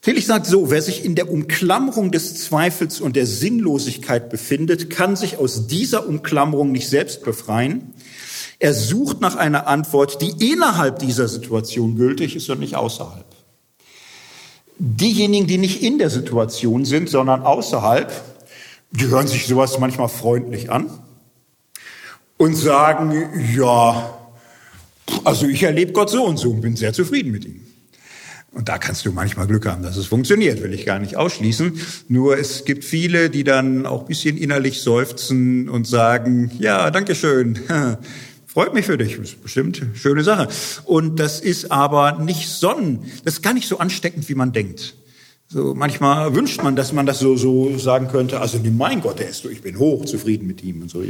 Tillich sagt so, wer sich in der Umklammerung des Zweifels und der Sinnlosigkeit befindet, kann sich aus dieser Umklammerung nicht selbst befreien. Er sucht nach einer Antwort, die innerhalb dieser Situation gültig ist und nicht außerhalb. Diejenigen, die nicht in der Situation sind, sondern außerhalb, die hören sich sowas manchmal freundlich an und sagen, ja, also ich erlebe Gott so und so und bin sehr zufrieden mit ihm. Und da kannst du manchmal Glück haben, dass es funktioniert, will ich gar nicht ausschließen. Nur es gibt viele, die dann auch ein bisschen innerlich seufzen und sagen, ja, danke schön, Freut mich für dich, das ist bestimmt eine schöne Sache. Und das ist aber nicht Sonnen, das ist gar nicht so ansteckend, wie man denkt. So, manchmal wünscht man, dass man das so, so sagen könnte, also mein Gott, der ist so, ich bin hoch zufrieden mit ihm und so,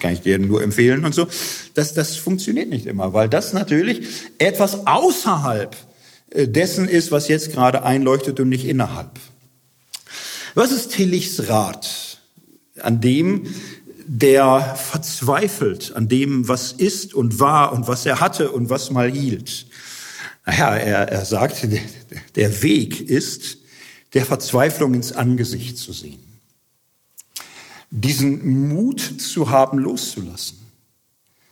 kann ich dir nur empfehlen und so. Das, das funktioniert nicht immer, weil das natürlich etwas außerhalb äh, dessen ist, was jetzt gerade einleuchtet und nicht innerhalb. Was ist Tillichs Rat? An dem der verzweifelt an dem, was ist und war und was er hatte und was mal hielt. Naja, er, er sagt, der Weg ist, der Verzweiflung ins Angesicht zu sehen. Diesen Mut zu haben, loszulassen.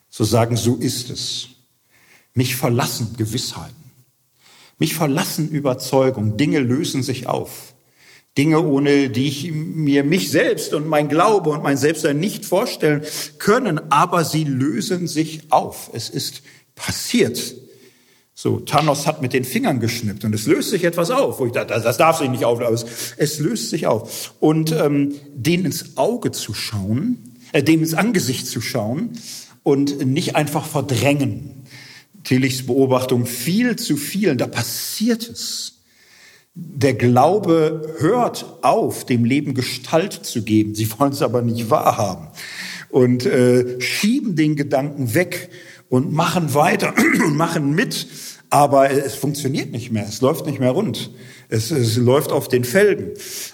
Zu sagen, so ist es. Mich verlassen Gewissheiten. Mich verlassen Überzeugung. Dinge lösen sich auf. Dinge, ohne die ich mir mich selbst und mein Glaube und mein Selbstsein nicht vorstellen können, aber sie lösen sich auf. Es ist passiert. So, Thanos hat mit den Fingern geschnippt und es löst sich etwas auf. Wo ich dachte, das darf sich nicht auf, aber es, es löst sich auf. Und ähm, denen ins Auge zu schauen, äh, dem ins Angesicht zu schauen und nicht einfach verdrängen. Tillichs Beobachtung viel zu viel, da passiert es. Der Glaube hört auf, dem Leben Gestalt zu geben. Sie wollen es aber nicht wahrhaben und äh, schieben den Gedanken weg und machen weiter und machen mit. Aber es funktioniert nicht mehr. Es läuft nicht mehr rund. Es, es läuft auf den Felgen.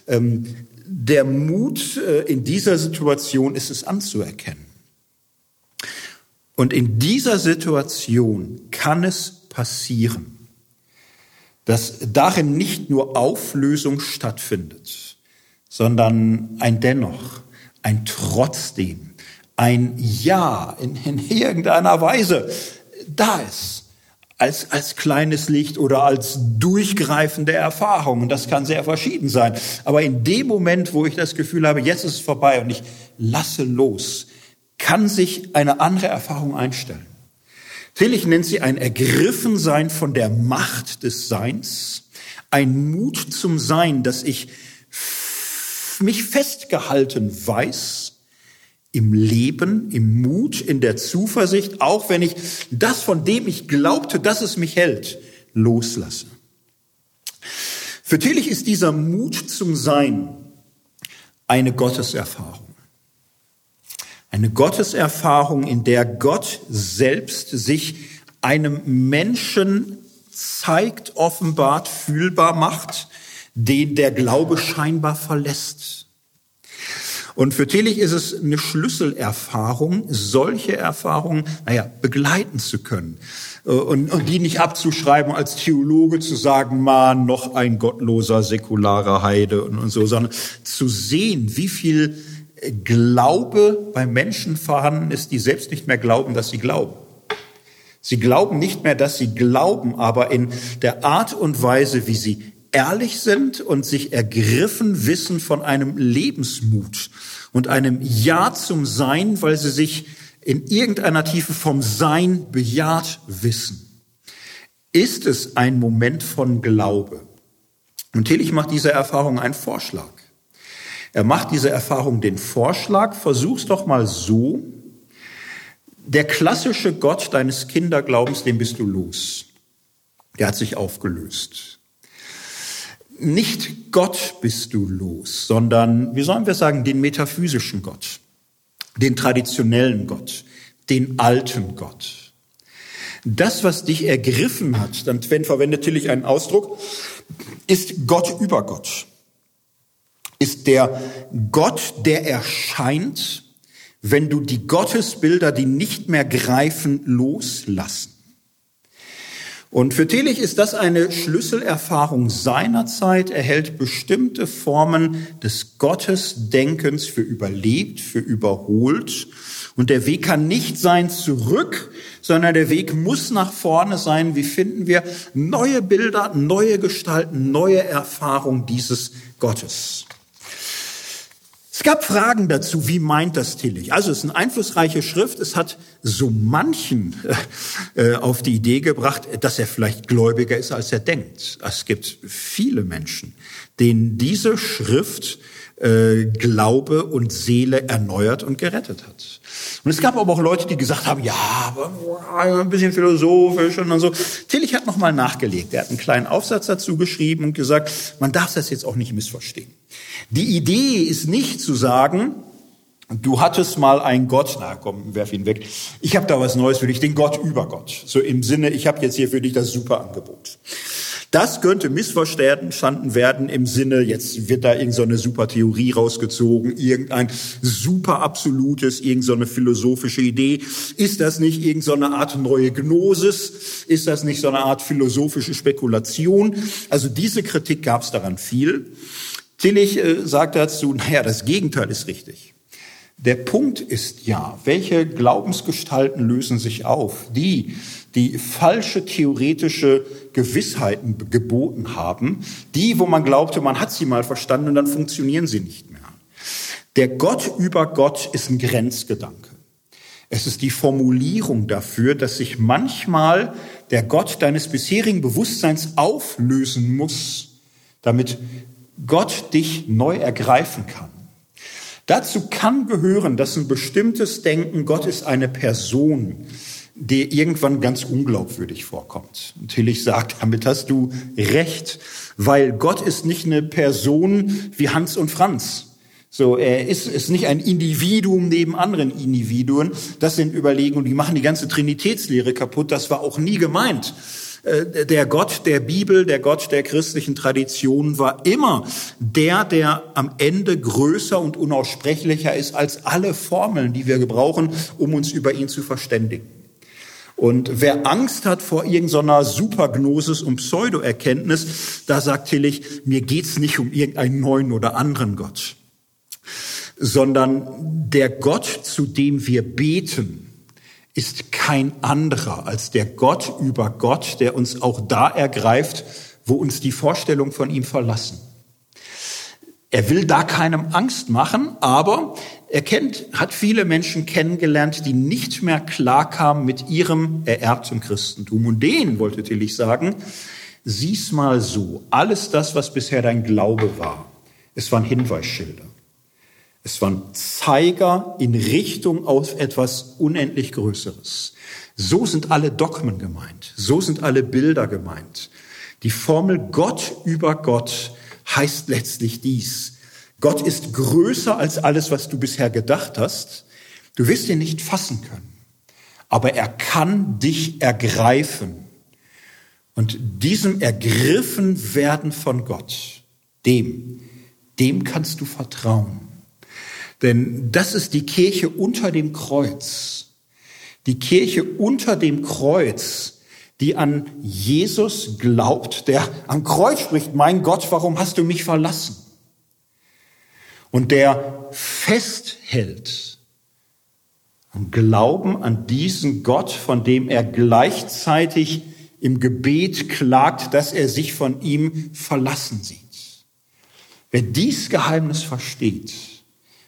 Ähm, der Mut äh, in dieser Situation ist es anzuerkennen. Und in dieser Situation kann es passieren, dass darin nicht nur Auflösung stattfindet, sondern ein Dennoch, ein Trotzdem, ein Ja in, in irgendeiner Weise da ist. Als, als kleines Licht oder als durchgreifende Erfahrung. Und das kann sehr verschieden sein. Aber in dem Moment, wo ich das Gefühl habe, jetzt ist es vorbei und ich lasse los, kann sich eine andere Erfahrung einstellen. Tillich nennt sie ein Ergriffensein von der Macht des Seins, ein Mut zum Sein, dass ich mich festgehalten weiß im Leben, im Mut, in der Zuversicht, auch wenn ich das, von dem ich glaubte, dass es mich hält, loslasse. Für Tillich ist dieser Mut zum Sein eine Gotteserfahrung. Eine Gotteserfahrung, in der Gott selbst sich einem Menschen zeigt, offenbart, fühlbar macht, den der Glaube scheinbar verlässt. Und für Tillich ist es eine Schlüsselerfahrung, solche Erfahrungen, naja, begleiten zu können. Äh, und, und die nicht abzuschreiben, als Theologe zu sagen, man, noch ein gottloser, säkularer Heide und, und so, sondern zu sehen, wie viel Glaube bei Menschen vorhanden ist, die selbst nicht mehr glauben, dass sie glauben. Sie glauben nicht mehr, dass sie glauben, aber in der Art und Weise, wie sie ehrlich sind und sich ergriffen wissen von einem Lebensmut und einem Ja zum Sein, weil sie sich in irgendeiner Tiefe vom Sein bejaht wissen, ist es ein Moment von Glaube. Und Tillich macht dieser Erfahrung einen Vorschlag. Er macht diese Erfahrung den Vorschlag, versuch's doch mal so, der klassische Gott deines Kinderglaubens, den bist du los. Der hat sich aufgelöst. Nicht Gott bist du los, sondern, wie sollen wir sagen, den metaphysischen Gott, den traditionellen Gott, den alten Gott. Das, was dich ergriffen hat, dann verwendet Tillich einen Ausdruck, ist Gott über Gott. Ist der Gott, der erscheint, wenn du die Gottesbilder, die nicht mehr greifen, loslassen. Und für Tillich ist das eine Schlüsselerfahrung seiner Zeit. Er hält bestimmte Formen des Gottesdenkens für überlebt, für überholt. Und der Weg kann nicht sein zurück, sondern der Weg muss nach vorne sein. Wie finden wir neue Bilder, neue Gestalten, neue Erfahrungen dieses Gottes? Es gab Fragen dazu, wie meint das Tillich? Also es ist eine einflussreiche Schrift. Es hat so manchen äh, auf die Idee gebracht, dass er vielleicht gläubiger ist, als er denkt. Es gibt viele Menschen, denen diese Schrift äh, Glaube und Seele erneuert und gerettet hat. Und es gab aber auch Leute, die gesagt haben, ja, ein bisschen philosophisch und so. Tillich hat nochmal nachgelegt. Er hat einen kleinen Aufsatz dazu geschrieben und gesagt, man darf das jetzt auch nicht missverstehen. Die Idee ist nicht zu sagen, du hattest mal einen Gott, na komm, werf ihn weg. Ich habe da was Neues für dich, den Gott über Gott. So im Sinne, ich habe jetzt hier für dich das super Angebot. Das könnte missverstanden werden im Sinne, jetzt wird da irgendeine so super Theorie rausgezogen, irgendein super absolutes, irgendeine so philosophische Idee. Ist das nicht irgendeine so Art neue Gnosis? Ist das nicht so eine Art philosophische Spekulation? Also diese Kritik gab es daran viel. Tillich äh, sagt dazu, naja, das Gegenteil ist richtig. Der Punkt ist ja, welche Glaubensgestalten lösen sich auf? Die, die falsche theoretische Gewissheiten geboten haben, die, wo man glaubte, man hat sie mal verstanden und dann funktionieren sie nicht mehr. Der Gott über Gott ist ein Grenzgedanke. Es ist die Formulierung dafür, dass sich manchmal der Gott deines bisherigen Bewusstseins auflösen muss, damit Gott dich neu ergreifen kann. Dazu kann gehören, dass ein bestimmtes Denken, Gott ist eine Person, die irgendwann ganz unglaubwürdig vorkommt. Und Tillich sagt, damit hast du recht, weil Gott ist nicht eine Person wie Hans und Franz. So, er ist, ist nicht ein Individuum neben anderen Individuen. Das sind Überlegungen, die machen die ganze Trinitätslehre kaputt. Das war auch nie gemeint. Äh, der Gott der Bibel, der Gott der christlichen Tradition war immer der, der am Ende größer und unaussprechlicher ist als alle Formeln, die wir gebrauchen, um uns über ihn zu verständigen. Und wer Angst hat vor irgendeiner Supergnosis und Pseudoerkenntnis, da sagt Tillich, mir geht's nicht um irgendeinen neuen oder anderen Gott, sondern der Gott, zu dem wir beten, ist kein anderer als der Gott über Gott, der uns auch da ergreift, wo uns die Vorstellung von ihm verlassen. Er will da keinem Angst machen, aber er kennt, hat viele Menschen kennengelernt, die nicht mehr klarkamen mit ihrem ererbten Christentum. Und denen wollte Tillich sagen, sieh's mal so, alles das, was bisher dein Glaube war, es waren Hinweisschilder. Es waren Zeiger in Richtung auf etwas unendlich Größeres. So sind alle Dogmen gemeint. So sind alle Bilder gemeint. Die Formel Gott über Gott heißt letztlich dies. Gott ist größer als alles, was du bisher gedacht hast. Du wirst ihn nicht fassen können. Aber er kann dich ergreifen. Und diesem ergriffen werden von Gott dem, dem kannst du vertrauen. Denn das ist die Kirche unter dem Kreuz. Die Kirche unter dem Kreuz, die an Jesus glaubt, der am Kreuz spricht, mein Gott, warum hast du mich verlassen? Und der festhält am Glauben an diesen Gott, von dem er gleichzeitig im Gebet klagt, dass er sich von ihm verlassen sieht. Wer dies Geheimnis versteht,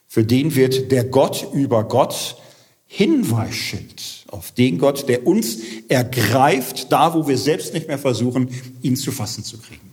für den wird der Gott über Gott Hinweisschild auf den Gott, der uns ergreift, da wo wir selbst nicht mehr versuchen, ihn zu fassen zu kriegen.